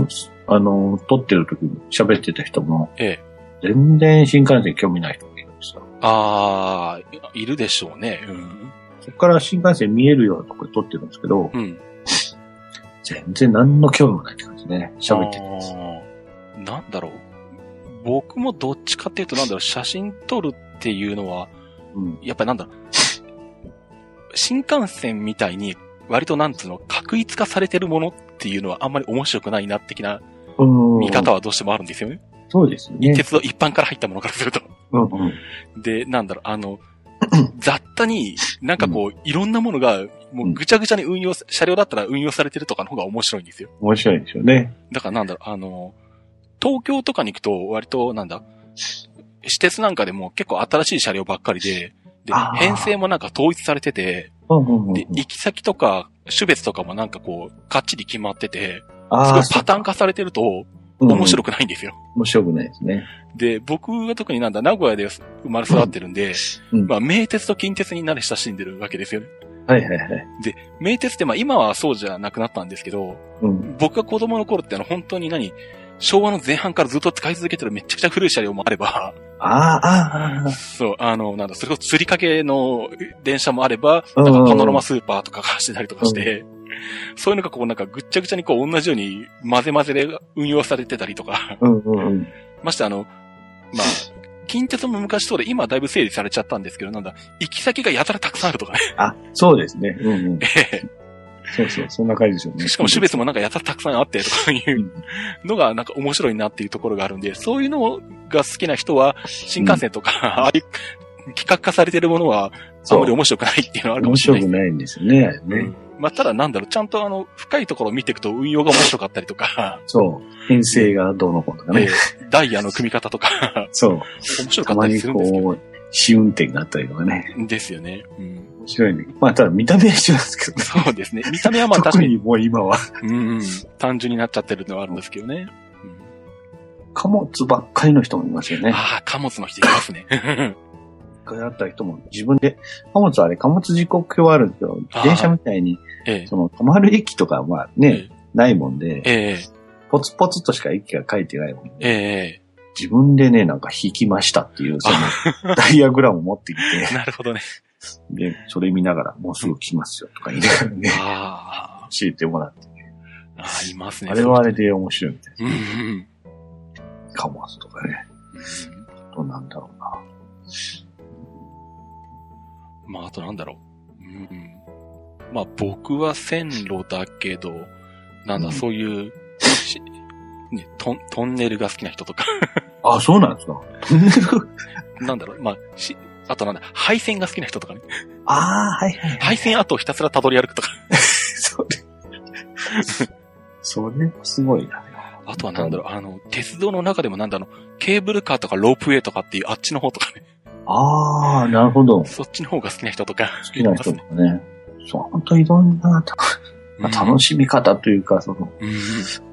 あの、撮ってる時に喋ってた人も、ええ。全然新幹線興味ない人がいるんですよ。ああ、いるでしょうね。うん。そこから新幹線見えるようなとこで撮ってるんですけど、うん。全然何の興味もないって感じね。喋ってて。あーなんだろう。僕もどっちかっていうと、なんだろう、写真撮るっていうのは、うん。やっぱりなんだろう。新幹線みたいに、割となんつうの、確一化されてるものっていうのはあんまり面白くないな、的なうん。見方はどうしてもあるんですよね。そうですね。鉄道一般から入ったものからすると。うんうん。で、なんだろう、あの、雑多に、なんかこう、いろんなものが、もうぐちゃぐちゃに運用、車両だったら運用されてるとかの方が面白いんですよ。面白いでしょうね。だからなんだろう、あの、東京とかに行くと、割と、なんだ、私鉄なんかでも結構新しい車両ばっかりで、で編成もなんか統一されてて、うんうんうんうん。で、行き先とか、種別とかもなんかこう、かっちり決まってて、すごいパターン化されてると、面白く。くないんですよ。面白くないですね。で、僕は特になんだ、名古屋で生まれ育ってるんで、うんまあ、名鉄と近鉄になれ親しんでるわけですよね。はいはいはい。名鉄ってまあ今はそうじゃなくなったんですけど、うん。僕が子供の頃ってあの本当に何、昭和の前半からずっと使い続けてるめちゃくちゃ古い車両もあれば、ああ、ああ、そう、あの、なんだ、それこそ釣りかけの電車もあれば、うんなんかパノラマスーパーとかが走ってたりとかして、そういうのがこうなんかぐっちゃぐちゃにこう同じように混ぜ混ぜで運用されてたりとか、うんうんうん。ましてあの、まあ、近鉄も昔そうで今はだいぶ整理されちゃったんですけど、なんだ、行き先がやたらたくさんあるとかね。あ、そうですね。うんうん。えそうそう、そんな感じですよね。えしかも種別もなんかやたらたくさんあってとかいううんのがなんか面白いなっていうところがあるんで、そういうのが好きな人は、新幹線とか、ああいう企画化されてるものは、あんまり面白くないっていうのはあるかも面しれないです。白くないんですよね。ねうん。まあ、ただなんだろう、ちゃんとあの、深いところを見ていくと運用が面白かったりとか、そう。編成がどうのこうのかえね。ーダイヤの組み方とか、そう。面白かったりするんですけどこう、試運転があったりとかね。ですよね。うん。面白いね。まあ、ただ見た目は一緒なんですけどね。そうですね。見た目はまあ確かに、もう今は。うんうん、単純になっちゃってるのはあるんですけどね。うん貨物ばっかりの人もいますよね。ああ、貨物の人いますね。一回あった人も自分で、貨物はあれ貨物時刻表あるんですけど、自転車みたいに、ええ。その止まる駅とかはえね、ないもんで、ええポツポツとしか駅が書いてないもんで、ええ自分でね、なんか引きましたっていう、その、ダイアグラムを持ってきえて、なるほどね。で、それ見ながら、もうすぐ来ますよとか言いながらね、あ教えてもらって、あ、ああ、いますね。あれはあれで面白いみたいうんうんな。貨物とかね、どうなんだろうな。うん。まあ、あとなんだろう。うん。まあ、僕は線路だけど、なんだ、うんそういう、しね、トン、トンネルが好きな人とか、あ、そうなんですかトンネルなんだろう、まあ、し、あとなんだ、配線が好きな人とかね。ああ、はいはいはい。配線跡をひたすら辿り歩くとか。それ、それもすごいな。あとはなんだろう、あの、鉄道の中でもなんだろう、ケーブルカーとかロープウェイとかっていうあっちの方とかね。ああ、なるほど。好そっちの方が好きな人とか。きな人とかね。そう、本当いろんな、たまあ楽しみ方というか、その、うん。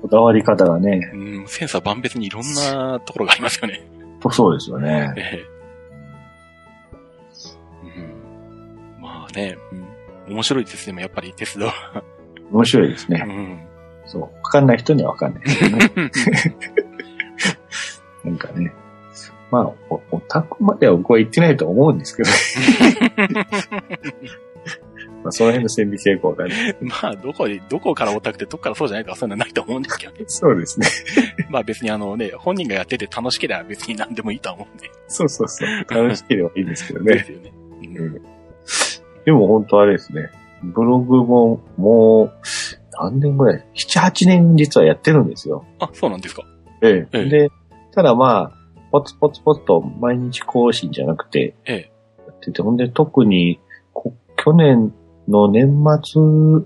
こだわり方がね、うん。うん。センサー万別にいろんなところがありますよね。そうですよね。ええ。うん。まあね、うん。面白いですね、やっぱり鉄道。面白いですね。うん。そう。わかんない人にはわかんないね。なんかね。まあ、おオタクまでは僕は言ってないと思うんですけど、まあ、その辺の線引き傾向がね。まあ、どこで、どこからオタクってどこからそうじゃないとかそういうのはないと思うんですけどね。そうですね。まあ別にあのね、本人がやってて楽しければ別に何でもいいとは思うんで。そうそうそう。楽しければいいんですけどね。ですよね。うんうんでも本当あれですね。ブログももう、何年ぐらい ?7、8年実はやってるんですよ。あ、そうなんですか。ええ。ええで、ただまあ、ポツポツポツと毎日更新じゃなくて、ええ。やってて、ほんで特にこ、去年の年末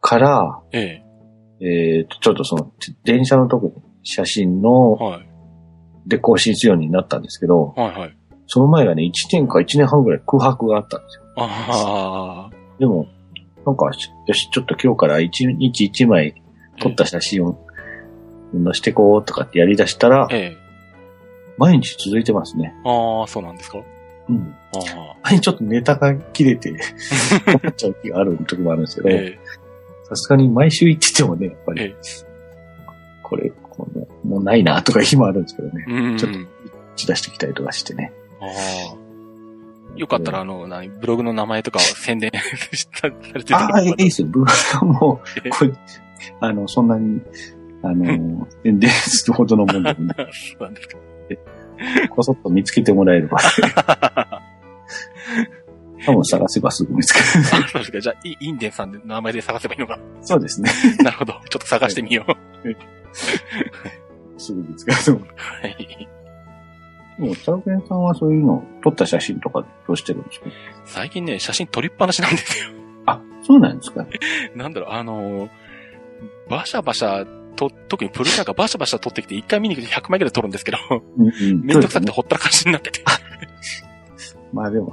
から、ええーと、ちょっとその、電車の特に写真のえ。、はい。で更新するようになったんですけど、はいはい。その前がね、1年か1年半ぐらい空白があったんですよ。ああ。でも、なんか、しよし、ちょっと今日から1日1枚撮った写真を載してこうとかってやり出したら、ええ。毎日続いてますね。ああ、そうなんですか？うん。あ前にちょっとネタが切れて、思っちゃう気がある時もあるんですあ。けど、えさすがに毎週行っててもね、やっぱり、ええこれ、このもうないなとか日もあるんですけどねえ。。うん。ちょっと打ち出してきたりとかしてね。ああ。よかったら、あの、何、ブログの名前とかを宣伝 されてて。ああ、いいですよ。ブログはもう、これ、あの、そんなに、あの、宣伝するほどのもんでもない。そうなんですか。こそっと見つけてもらえれば。多分探せばすぐ見つける。あそうですか。じゃあ、イインデンさんで名前で探せばいいのか。そうですね。なるほど。ちょっと探してみよう。すぐ見つかると思う。はい。もう、チャロケンさんはそういうの、撮った写真とかどうしてるんですか？最近ね、写真撮りっぱなしなんですよ。あ、そうなんですかなんだろう、あのーバシャバシャと、特にプルチャーがバシャバシャ撮ってきて、一回見に行くと100枚ぐらい撮るんですけど、うんうん。めんどくさくてほったらかしになってて。まあでも、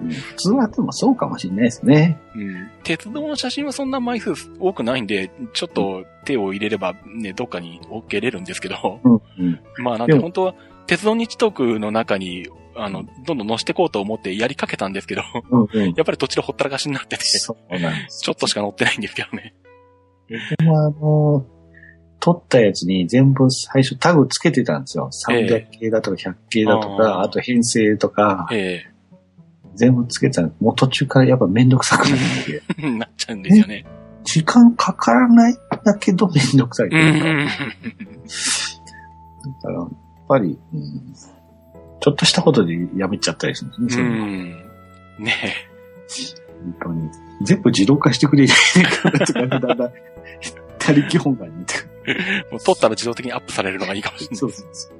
うん普通はでもそうかもしれないですね。うん。鉄道の写真はそんな枚数多くないんで、ちょっと手を入れればね、どっかに置けれるんですけど、うんうん。まあなんてでも本当は、鉄道日トークの中に、あの、どんどん載せていこうと思ってやりかけたんですけど、うんうん。やっぱり途中でほったらかしになってて、ちそうなんです。ょっとしか載ってないんですけどね。でもあの、撮ったやつに全部最初タグつけてたんですよ。300系だとか100系だとか、あーあと編成とか、え全部つけてたんもう途中からやっぱめんどくさくなって、え なっちゃうんですよね。時間かからないんだけどめんどくさいとういうか。ん。だから、やっぱり、うんちょっとしたことでやめちゃったりするんですうね。ね本当に。全部自動化してくれるからとか、だんだん、他力 本願にって。え。もう撮ったら自動的にアップされるのがいいかもしれない。そうそうそう。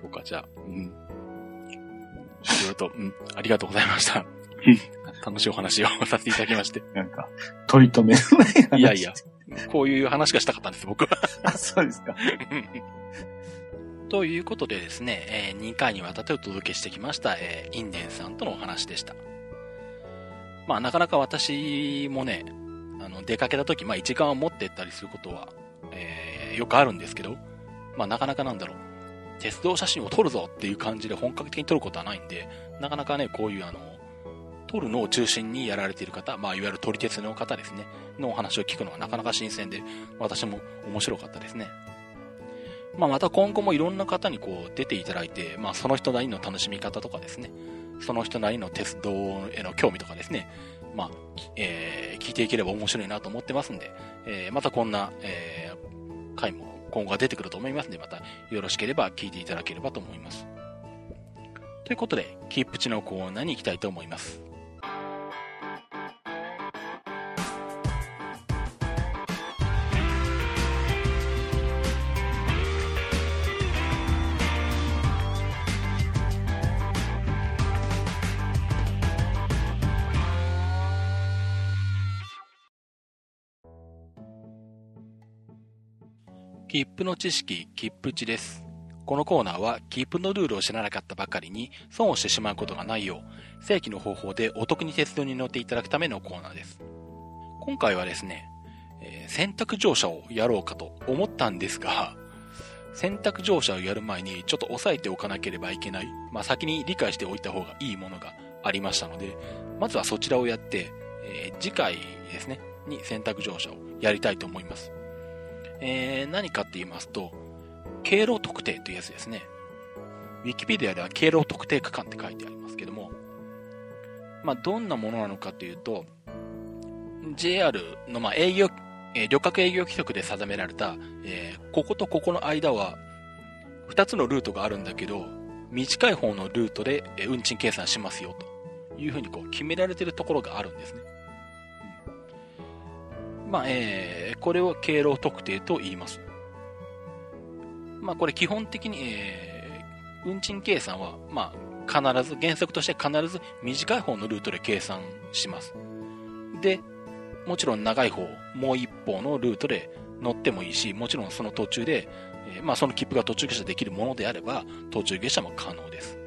そうか、じゃあ、うん。いろいろと、うん、ありがとうございました。楽しいお話をさせていただきまして。なんか、取り留めのない話。いやいや。こういう話がしたかったんです、僕は。あ、そうですか。ということでですね、え2回にわたってお届けしてきました、えーインデンさんとのお話でした。まあ、なかなか私もね、あの、出かけた時、まあ、一眼を持ってったりすることは、えーよくあるんですけど、まあ、なかなかなんだろう、鉄道写真を撮るぞっていう感じで本格的に撮ることはないんで、なかなかね、こういうあの、撮るのを中心にやられている方、まあ、いわゆる撮り鉄の方ですね、のお話を聞くのはなかなか新鮮で、私も面白かったですね。まあ、また今後もいろんな方にこう出ていただいて、まあ、その人なりの楽しみ方とかですね、その人なりの鉄道への興味とかですね、まあ、えー聞いていければ面白いなと思ってますんで、えーまたこんな、えー回も今後は出てくると思いますんで、またよろしければ聞いていただければと思います。ということで、キープチのコーナーに行きたいと思います。切符の知識、切符値です。このコーナーは、切符のルールを知らなかったばかりに、損をしてしまうことがないよう、正規の方法でお得に鉄道に乗っていただくためのコーナーです。今回はですね、えー選択乗車をやろうかと思ったんですが、選択乗車をやる前にちょっと押さえておかなければいけない、まあ、先に理解しておいた方がいいものがありましたので、まずはそちらをやって、えー次回ですね、に選択乗車をやりたいと思います。えー何かって言いますと、経路特定というやつですね。ウィキペディアでは経路特定区間って書いてありますけども、まあ、どんなものなのかというと、JR の、ま、営業、え旅客営業規則で定められた、えーこことここの間は、2つのルートがあるんだけど、短い方のルートで、え運賃計算しますよ、というふうにこう決められてるところがあるんですね。まあ、えーこれを経路特定と言います。まあ、これ基本的に、えー運賃計算は、まあ、必ず、原則として必ず短い方のルートで計算します。で、もちろん長い方、もう一方のルートで乗ってもいいし、もちろんその途中で、えーまあ、その切符が途中下車できるものであれば、途中下車も可能です。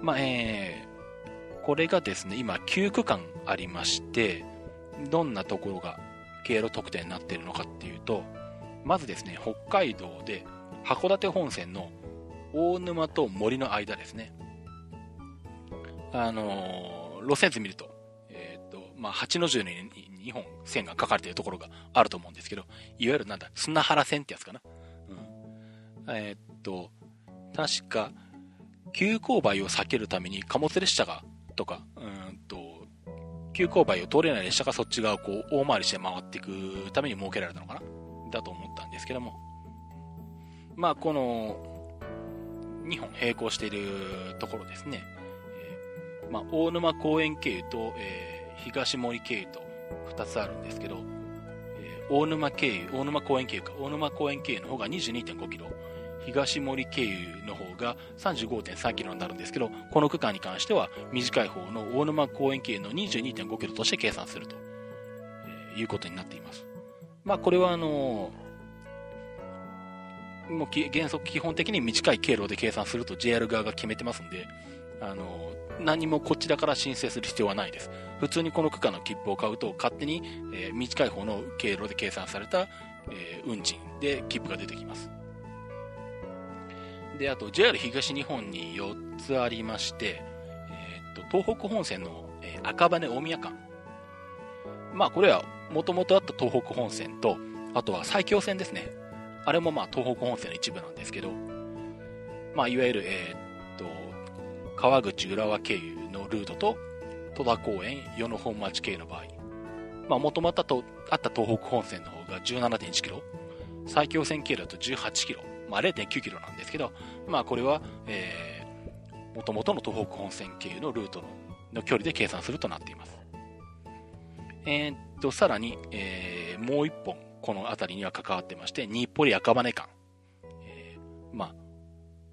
まあ、えーこれがですね、今9区間ありまして、どんなところが経路特定になっているのかっていうと、まずですね、北海道で函館本線の大沼と森の間ですね。あのー路線図見ると、えっ、と、まあ、8の字に2本線が書かれているところがあると思うんですけど、いわゆるなんだ、砂原線ってやつかな。うん、えー、っと、確か、急勾配を避けるために貨物列車が、とか、うんと、急勾配を通れない列車がそっち側をこう大回りして回っていくために設けられたのかな？だと思ったんですけども。まあ、この、2本並行しているところですね。えー、まあ、大沼公園経由と、えー、東森経由と2つあるんですけど、えー、大沼経由、大沼公園経由か、大沼公園経由の方が22.5キロ、東森経由の方が35.3キロになるんですけど、この区間に関しては短い方の大沼公園経由の22.5キロとして計算すると、えー、いうことになっています。まあ、これはあの、もう原則基本的に短い経路で計算すると JR 側が決めてますんで、あの、何もこちらから申請する必要はないです。普通にこの区間の切符を買うと、勝手に、えー、短い方の経路で計算された、え運賃で切符が出てきます。で、あと JR 東日本に4つありまして、えー、っと、東北本線の、えー、赤羽大宮間。まあ、これはもともとあった東北本線と、あとは埼京線ですね。あれもまあ東北本線の一部なんですけど、まあ、いわゆる、えー、っと、川口浦和経由のルートと、戸田公園、与野本町経由の場合、まあ、もともとあった東北本線の方が17.1キロ、埼京線経由だと18キロ、まあ、0.9キロなんですけど、まあ、これは、えー、元々の東北本線経由のルートのの距離で計算するとなっています。えー、っと、さらに、えー、もう一本、この辺りには関わってまして、日暮里赤羽間。えー、まあ、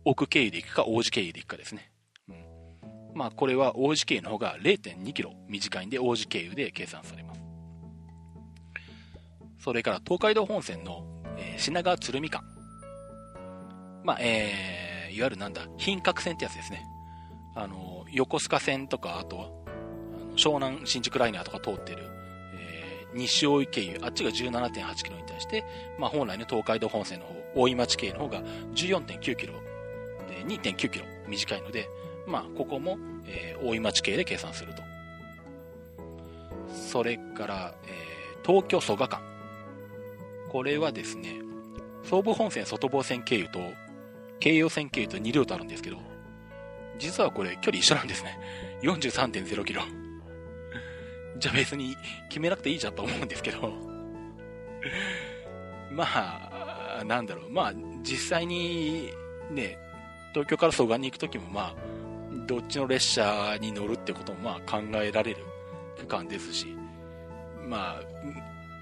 奥経由で行くか、王子経由で行くかですね。うん。まあ、これは王子経由の方が0.2キロ短いんで、王子経由で計算されます。それから、東海道本線の、えー、品川鶴見間。まあ、えー、いわゆるなんだ、品格線ってやつですね。あの、横須賀線とか、あとは、湘南新宿ライナーとか通ってる、えー、西大井経由、あっちが17.8キロに対して、まあ、本来の東海道本線の方、大井町経由の方が14.9キロ、で、2.9キロ短いので、まあ、ここも、えー、大井町経由で計算すると。それから、えー、東京蘇我間。これはですね、総武本線外房線経由と京葉線経由と2ルートあるんですけど、実はこれ距離一緒なんですね。43.0キロ。じゃあ別に決めなくていいじゃんと思うんですけど。まあ、なんだろう。まあ、実際にね、東京から蘇我に行くときもまあ、どっちの列車に乗るってこともまあ考えられる区間ですし、ま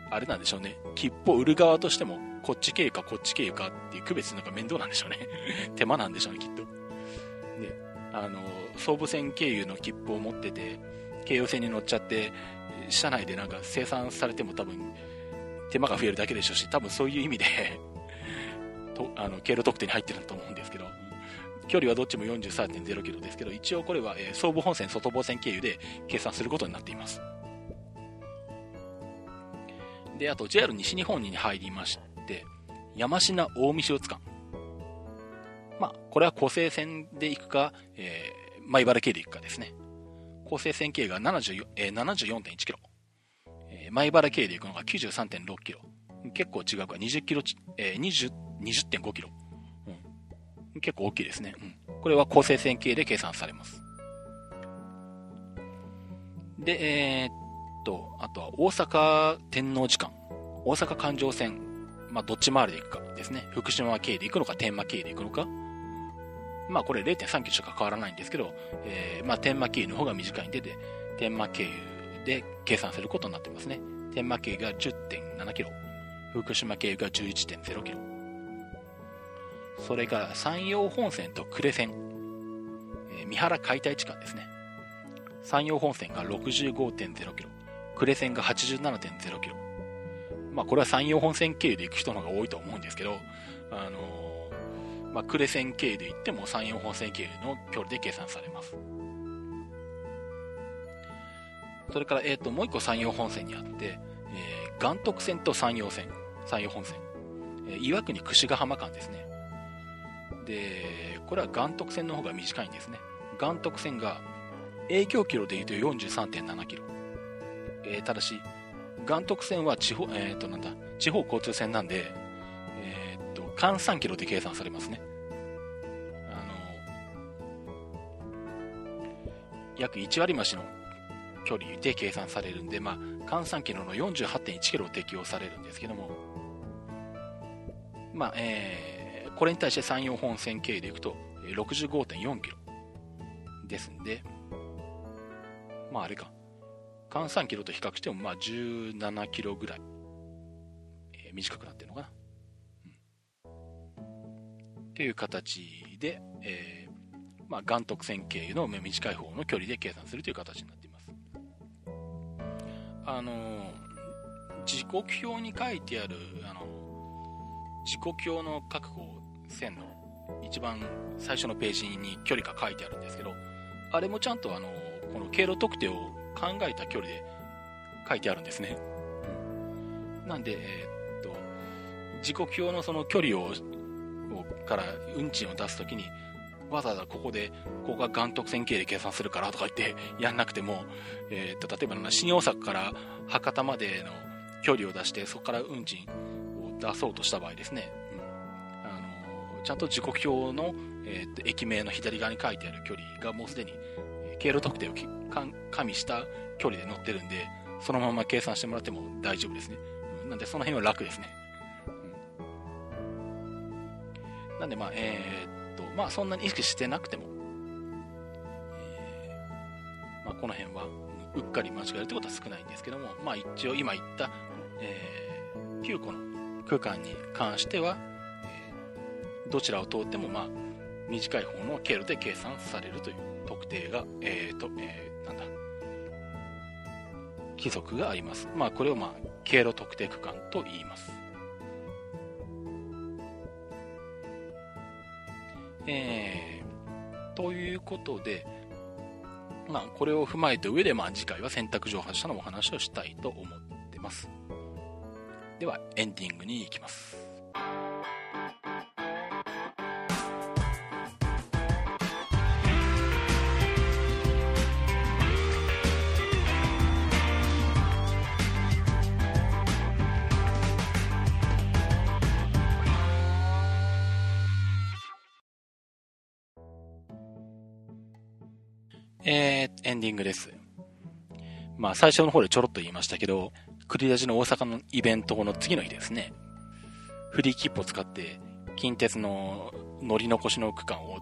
あ、あれなんでしょうね。切符を売る側としてもこっち経由かこっち経由かっていう区別なんか面倒なんでしょうね。手間なんでしょうね、きっと。で、あの、総武線経由の切符を持ってて、京葉線に乗っちゃって、車内でなんか生産されても多分、手間が増えるだけでしょうし、多分そういう意味で と、あの、経路特定に入ってると思うんですけど、距離はどっちも43.0キロですけど、一応これは、えー、総武本線、外房線経由で計算することになっています。で、あと JR 西日本に入りまし、山科大見塩津間。まあ、これは湖西線で行くか、えー、まあ、茨城経で行くかですね。湖西線経が74、えー、74.1キロ。えー、前原経で行くのが93.6キロ。結構違うか、20キロ、えー、20、20.5キロ。うん。結構大きいですね。うん。これは湖西線経で計算されます。で、えー、っと、あとは大阪天王寺間。大阪環状線まあ、どっち回りで行くかですね。福島経由で行くのか、天満経由で行くのか。まあ、これ0.3キロしか変わらないんですけど、えー、まあ、天満経由の方が短いんでで、天満経由で計算することになってますね。天満経由が10.7キロ。福島経由が11.0キロ。それから山陽本線と呉線、えー、三原解体地間ですね。山陽本線が65.0キロ、呉線が87.0キロ、まあ、これは山陽本線経由で行く人の方が多いと思うんですけど、あのー、まあ、呉線経由で行っても山陽本線経由の距離で計算されます。それから、えっ、ー、と、もう一個山陽本線にあって、えー、岩徳線と山陽線、山陽本線、えー、岩国櫛ヶ浜間ですね。で、これは岩徳線の方が短いんですね。岩徳線が営業キロで言うと43.7キロ。えー、ただし、岩徳線は地方、えっ、と、なんだ、地方交通線なんで、えっ、ー、と、換算キロで計算されますね。あの、約1割増しの距離で計算されるんで、まあ、換算キロの48.1キロを適用されるんですけども、まあ、えー、これに対して山陽本線経由でいくと、65.4キロですんで、まああれか、換算キロと比較しても、まあ17キロぐらい、えー、短くなってるのかな。うん。っていう形で、えー、まあ岩徳線経由の短い方の距離で計算するという形になっています。あのー、時刻表に書いてある、あの時刻表の各線の一番最初のページに距離が書いてあるんですけど、あれもちゃんとあの、この経路特定を考えた距離で書いてあるんですね。なんで、えー、っと、時刻表のその距離を、から運賃を出すときに、わざわざここで、ここが岩徳線形で計算するからとか言ってやんなくても、えー、っと、例えば新大阪から博多までの距離を出して、そこから運賃を出そうとした場合ですね、うん、あのちゃんと時刻表の、えー、と駅名の左側に書いてある距離がもうすでに経路特定を加味した距離で乗ってるんで、そのまま計算してもらっても大丈夫ですね。なんでその辺は楽ですね。うん、なんでまあ、えー、っと、まあそんなに意識してなくても、えー、まあこの辺はうっかり間違えるってことは少ないんですけども、まあ一応今言った、えー、9個の区間に関してはえ、どちらを通っても、まあ、短い方の経路で計算されるという特定が、えーと、え、規則があります。まあ、これを、まあ、経路特定区間と言います。えー、ということで、まあ、これを踏まえた上で、まあ、次回は選択上発射のお話をしたいと思ってます。では、エンディングに行きます。えー、エンディングです。まあ、最初の方でちょろっと言いましたけど、栗出しの大阪のイベントの次の日ですね、フリー切符を使って、近鉄の乗り残しの区間を、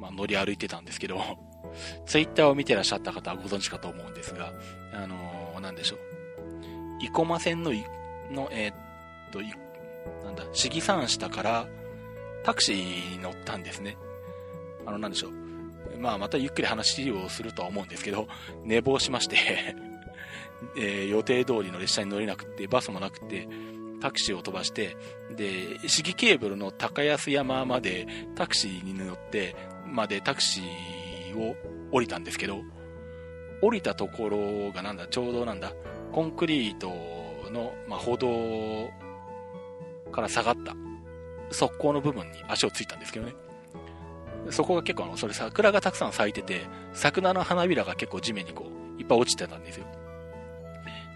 まあ、乗り歩いてたんですけど、ツイッターを見てらっしゃった方はご存知かと思うんですが、あのー、なんでしょう。生駒線の、の、えー、っと、なんだ、市議山下からタクシーに乗ったんですね。あの、なんでしょう。まあ、またゆっくり話をするとは思うんですけど、寝坊しまして え、予定通りの列車に乗れなくて、バスもなくて、タクシーを飛ばして、で、市議ケーブルの高安山までタクシーに乗って、までタクシーを降りたんですけど、降りたところがなんだ、ちょうどなんだ、コンクリートの、まあ、歩道から下がった側溝の部分に足をついたんですけどね。そこが結構あの、それ桜がたくさん咲いてて、桜の花びらが結構地面にこう、いっぱい落ちてたんですよ。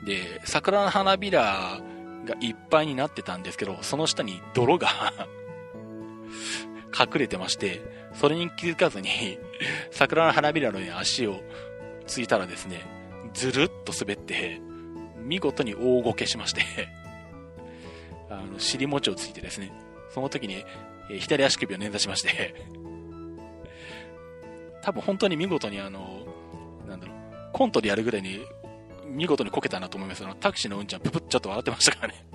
で、桜の花びらがいっぱいになってたんですけど、その下に泥が 隠れてまして、それに気づかずに桜の花びらの足をついたらですね、ずるっと滑って、見事に大ごけしましてあの、尻餅をついてですね、その時に、え左足首を捻挫しまして多分本当に見事にあの、なんだろう、コントでやるぐらいに見事にこけたなと思います。あの、タクシーのうんちゃん、ぷぷっちょっと笑ってましたからね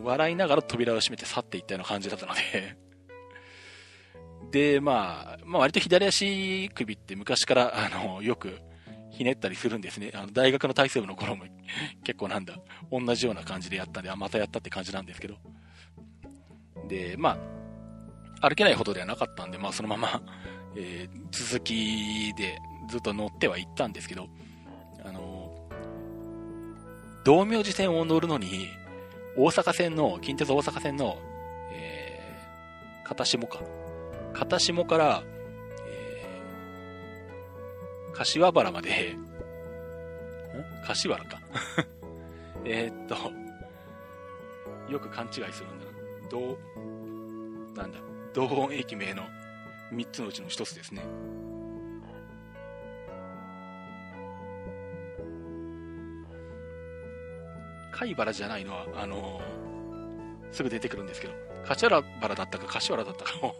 笑いながら扉を閉めて去っていったような感じだったのでで、まあ、まあ割と左足首って昔から、あの、よくひねったりするんですね。あの、大学の体操部の頃も結構なんだ、同じような感じでやったんで、あ、またやったって感じなんですけど。で、まあ、歩けないほどではなかったんで、まあそのまま えー、続きでずっと乗ってはいったんですけど、あの、道明寺線を乗るのに、大阪線の、近鉄大阪線の、えー、片下か。片下から、えー、柏原まで、ん？柏原か。えっと、よく勘違いするんだな。道、なんだ？ろう、道本駅名の3つのうちの1つですね。貝原じゃないのは、あのーすぐ出てくるんですけど、柏原だったか柏原だったかも、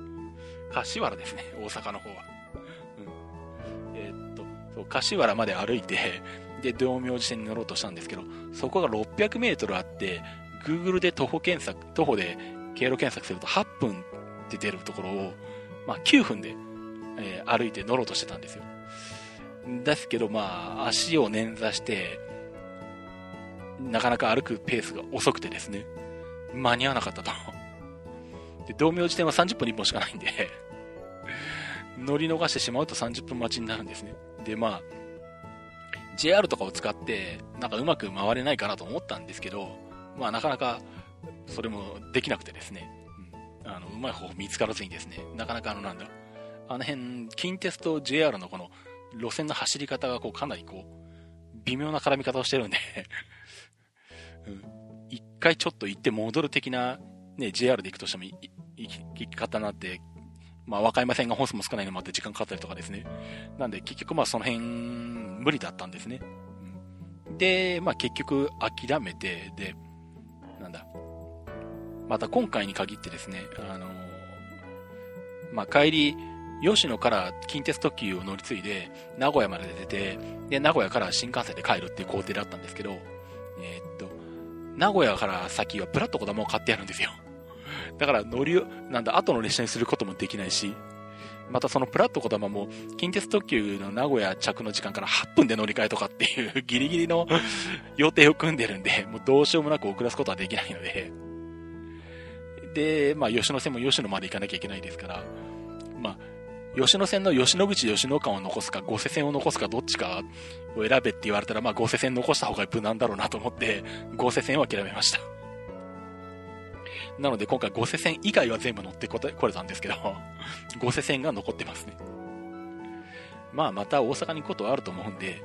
柏原ですね、大阪の方は。うん、えーっと、そう、柏原まで歩いて、で、道明寺線に乗ろうとしたんですけど、そこが600メートルあって、Google で徒歩検索、徒歩で経路検索すると8分って出るところを、まあ9分で、えー歩いて乗ろうとしてたんですよ。ですけど、まあ、足を捻挫して、なかなか歩くペースが遅くてですね、間に合わなかったと。で、道明寺線は30分1本しかないんで、乗り逃してしまうと30分待ちになるんですね。で、まあ、JR とかを使って、なんかうまく回れないかなと思ったんですけど、まあなかなか、それもできなくてですね、うん、あの、うまい方法見つからずにですね、なかなかあの、なんだ、あの辺、近鉄と JR のこの路線の走り方がこうかなりこう、微妙な絡み方をしてるんで、うん、一回ちょっと行って戻る的な、ね、JR で行くとしても、行き行き方になって、まあ、和歌山線が本数も少ないのもあって時間かかったりとかですね。なんで、結局まあその辺、無理だったんですね。うんで、まあ結局諦めて、で、なんだ。また今回に限ってですね、あのまあ帰り、吉野から近鉄特急を乗り継いで、名古屋まで出て、で、名古屋から新幹線で帰るっていう工程だったんですけど、えーっと、名古屋から先はプラットこだまを買ってあるんですよ。だから乗りを、なんだ、後の列車にすることもできないし、またそのプラットこだまも、近鉄特急の名古屋着の時間から8分で乗り換えとかっていうギリギリの 予定を組んでるんで、もうどうしようもなく遅らすことはできないので、で、まあ吉野線も吉野まで行かなきゃいけないですから、まあ、吉野線の吉野口吉野間を残すか、五瀬線を残すかどっちかを選べって言われたら、まあ五瀬線残した方が無難だろうなと思って、五瀬線は諦めました。なので今回五瀬線以外は全部乗ってこれたんですけど、五瀬線が残ってますね。まあまた大阪に行くことはあると思うんで、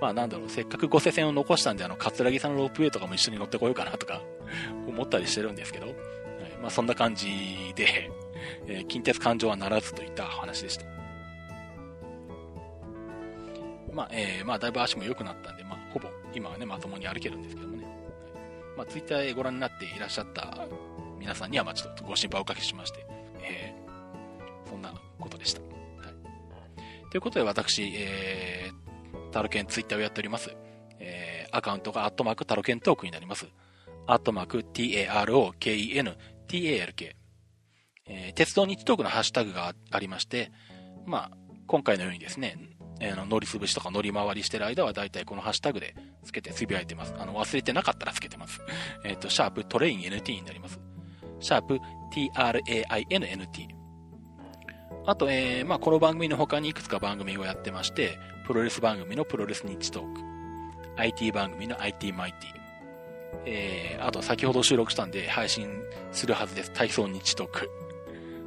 まあなんだろう、せっかく五瀬線を残したんで、あの、葛城さんのロープウェイとかも一緒に乗ってこようかなとか、思ったりしてるんですけど、まあそんな感じで、えー近鉄環状はならずといった話でした。まあ、えーまあだいぶ足も良くなったんで、まあほぼ今はね、まともに歩けるんですけどもね。まあツイッターでご覧になっていらっしゃった皆さんには、まあちょっとご心配をおかけしまして、えーそんなことでした。はい。ということで私、えー、タロケンツイッターをやっております。えー、アカウントがアットマークタロケントークになります。アットマーク TAROKEN TALK。えー、鉄道日トークのハッシュタグがありまして、まあ、今回のようにですね、えーの乗り潰しとか乗り回りしてる間は大体このハッシュタグでつけてつぶやいてます。あの、忘れてなかったらつけてます。えっ、と、シャープトレイン NT になります。シャープ TRAINNT。あと、えーまあ、この番組の他にいくつか番組をやってまして、プロレス番組のプロレス日トーク、IT 番組の IT マイティ、えー、あと先ほど収録したんで配信するはずです。体操日トーク。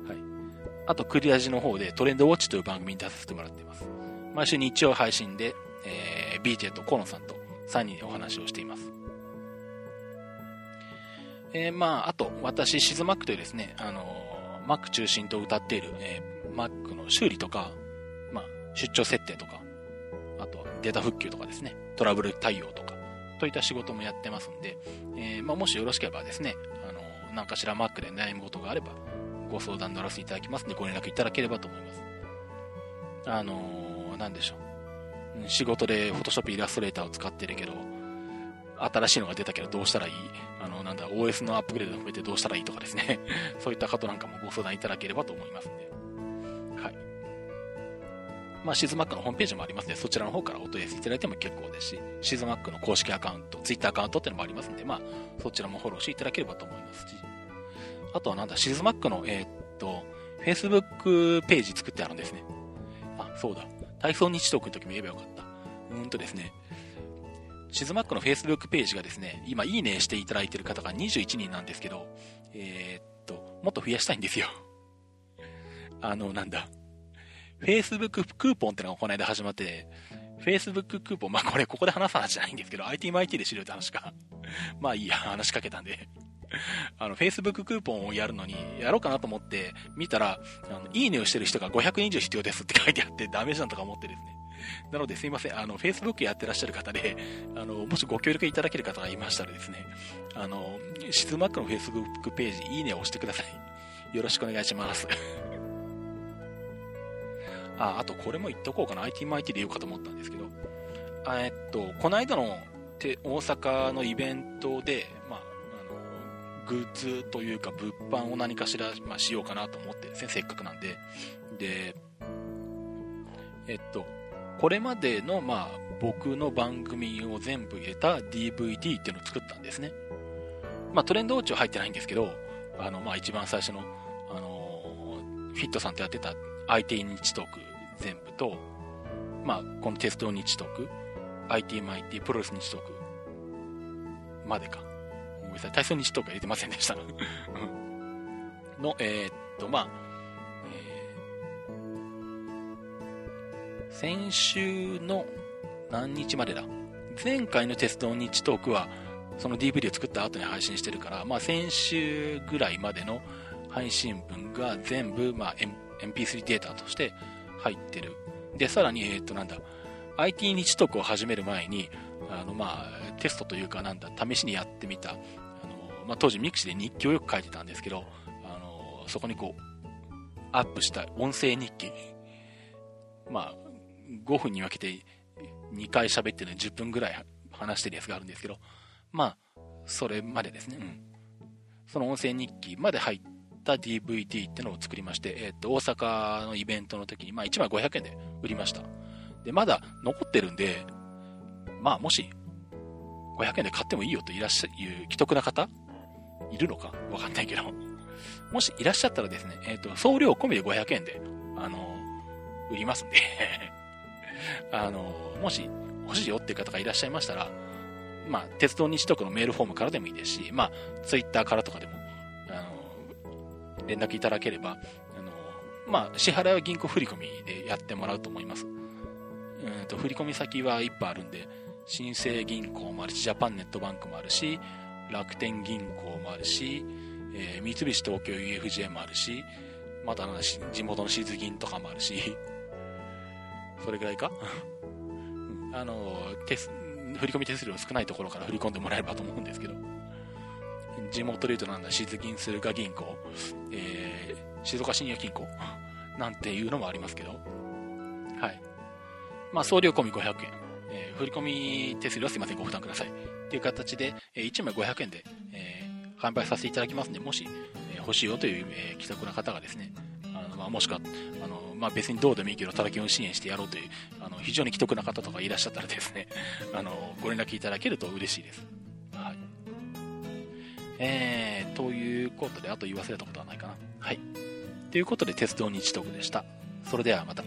はい。あと、クリアジの方でトレンドウォッチという番組に出させてもらっています。毎週日曜配信で、えー、BJ とコロンさんと3人でお話をしています。えー、まあ、あと、私、シズマックというですね、あのー、マック中心と歌っている、えー、マックの修理とか、まあ、出張設定とか、あと、データ復旧とかですね、トラブル対応とか、といった仕事もやってますんで、えー、まあ、もしよろしければですね、あの、何かしらマックで悩むことがあれば、ご相談乗らせていただきますので、ご連絡いただければと思います。あのー、なんでしょう。ん仕事で Photoshop イラストレーターを使ってるけど、新しいのが出たけどどうしたらいい？あの、なんだ、OS のアップグレードを含めてどうしたらいいとかですね。そういったことなんかもご相談いただければと思いますんで。まあ、シズマックのホームページもありますので、そちらの方からお問い合わせいただいても結構ですし、シズマックの公式アカウント、ツイッターアカウントっていうのもありますんで、まあ、そちらもフォローしていただければと思いますし、あとはなんだ、シズマックの、えーっと、Facebook ページ作ってあるんですね。あ、そうだ。体操日トークの時も言えばよかった。うんとですね、シズマックの Facebook ページがですね、今いいねしていただいている方が21人なんですけど、えーっと、もっと増やしたいんですよ。あの、なんだ。Facebook クーポンってのがこの間始まって、Facebook クーポン、まあこれここで話す話じゃないんですけど、ITMIT で知るって話か。まあいいや、話しかけたんで。あの、Facebook クーポンをやるのに、やろうかなと思って、見たら、あの、いいねをしてる人が500必要ですって書いてあって、ダメじゃんとか思ってですね。なので、すいません。あの、Facebook やってらっしゃる方で、あの、もしご協力いただける方がいましたらですね、あの、シズマックの Facebook ページ、いいねを押してください。よろしくお願いします。あ、あとこれも言っとこうかな。ITMIT で言うかと思ったんですけど、えっと、この間の大阪のイベントで、まあ、あの、グッズというか物販を何かしら、まあ、しようかなと思って、せっかくなんで。で、えっと、これまでの、まあ、僕の番組を全部入れた DVD っていうのを作ったんですね。まあ、トレンドウォッチは入ってないんですけど、あの、まあ、一番最初の、あの、フィットさんとやってた IT 日トーク全部と、まあ、このテスト日トーク、ITMIT プロレス日トークまでか。ごめんなさい、体操日トークは入れてませんでした。の、えー、っと、まあ、先週の何日までだ。前回の鉄道日トークはその DVD を作った後に配信してるから、まあ、先週ぐらいまでの配信分が全部、まあ、MP3 データとして入ってる。で、さらに、えっ、と、なんだ、IT 日トークを始める前に、あの、まあ、テストというか、なんだ、試しにやってみた、あの、まあ、当時ミクシで日記をよく書いてたんですけど、あの、そこにこう、アップした音声日記。まあ、5分に分けて2回喋ってるのに10分ぐらい話してるやつがあるんですけど、まあ、それまでですね。うん。その音声日記まで入っった DVD ってのを作りまして、えっ、と、大阪のイベントの時に、まあ1枚500円で売りました。で、まだ残ってるんで、まあもし、500円で買ってもいいよといらっしゃい既得な方いるのか？わかんないけど。もしいらっしゃったらですね、えっ、と、送料込みで500円で、あの、売りますんで あの、もし欲しいよっていう方がいらっしゃいましたら、まあ、鉄道日特のメールフォームからでもいいですし、まあ、ツイッターからとかでも、連絡いただければ、あの、まあ、支払いは銀行振込でやってもらうと思います。うんと、振込先はいっぱいあるんで、新生銀行もあるし、ジャパンネットバンクもあるし、楽天銀行もあるし、えー、三菱東京 UFJ もあるし、また地元の静銀とかもあるし、それぐらいか？あの、手振込手数料少ないところから振り込んでもらえればと思うんですけど、地元で言うとなんだ、静銀駿河銀行、えー、静岡信也金庫なんていうのもありますけど、はい。まあ、送料込み500円、えー、振込手数料はすいません、ご負担ください。っていう形で、えー、1枚500円で、えー、販売させていただきますんで、もし、えー、欲しいよという、えー、既得な方がですね、あのまあ、もしくは、あのまあ、別にどうでもいいけど、ただきを支援してやろうという、あの非常に既得な方とかいらっしゃったらですね、あのご連絡いただけると嬉しいです。はい。えー、ということで、あと言い忘れたことはないかな。はい。ということで、鉄道日特でした。それではまた。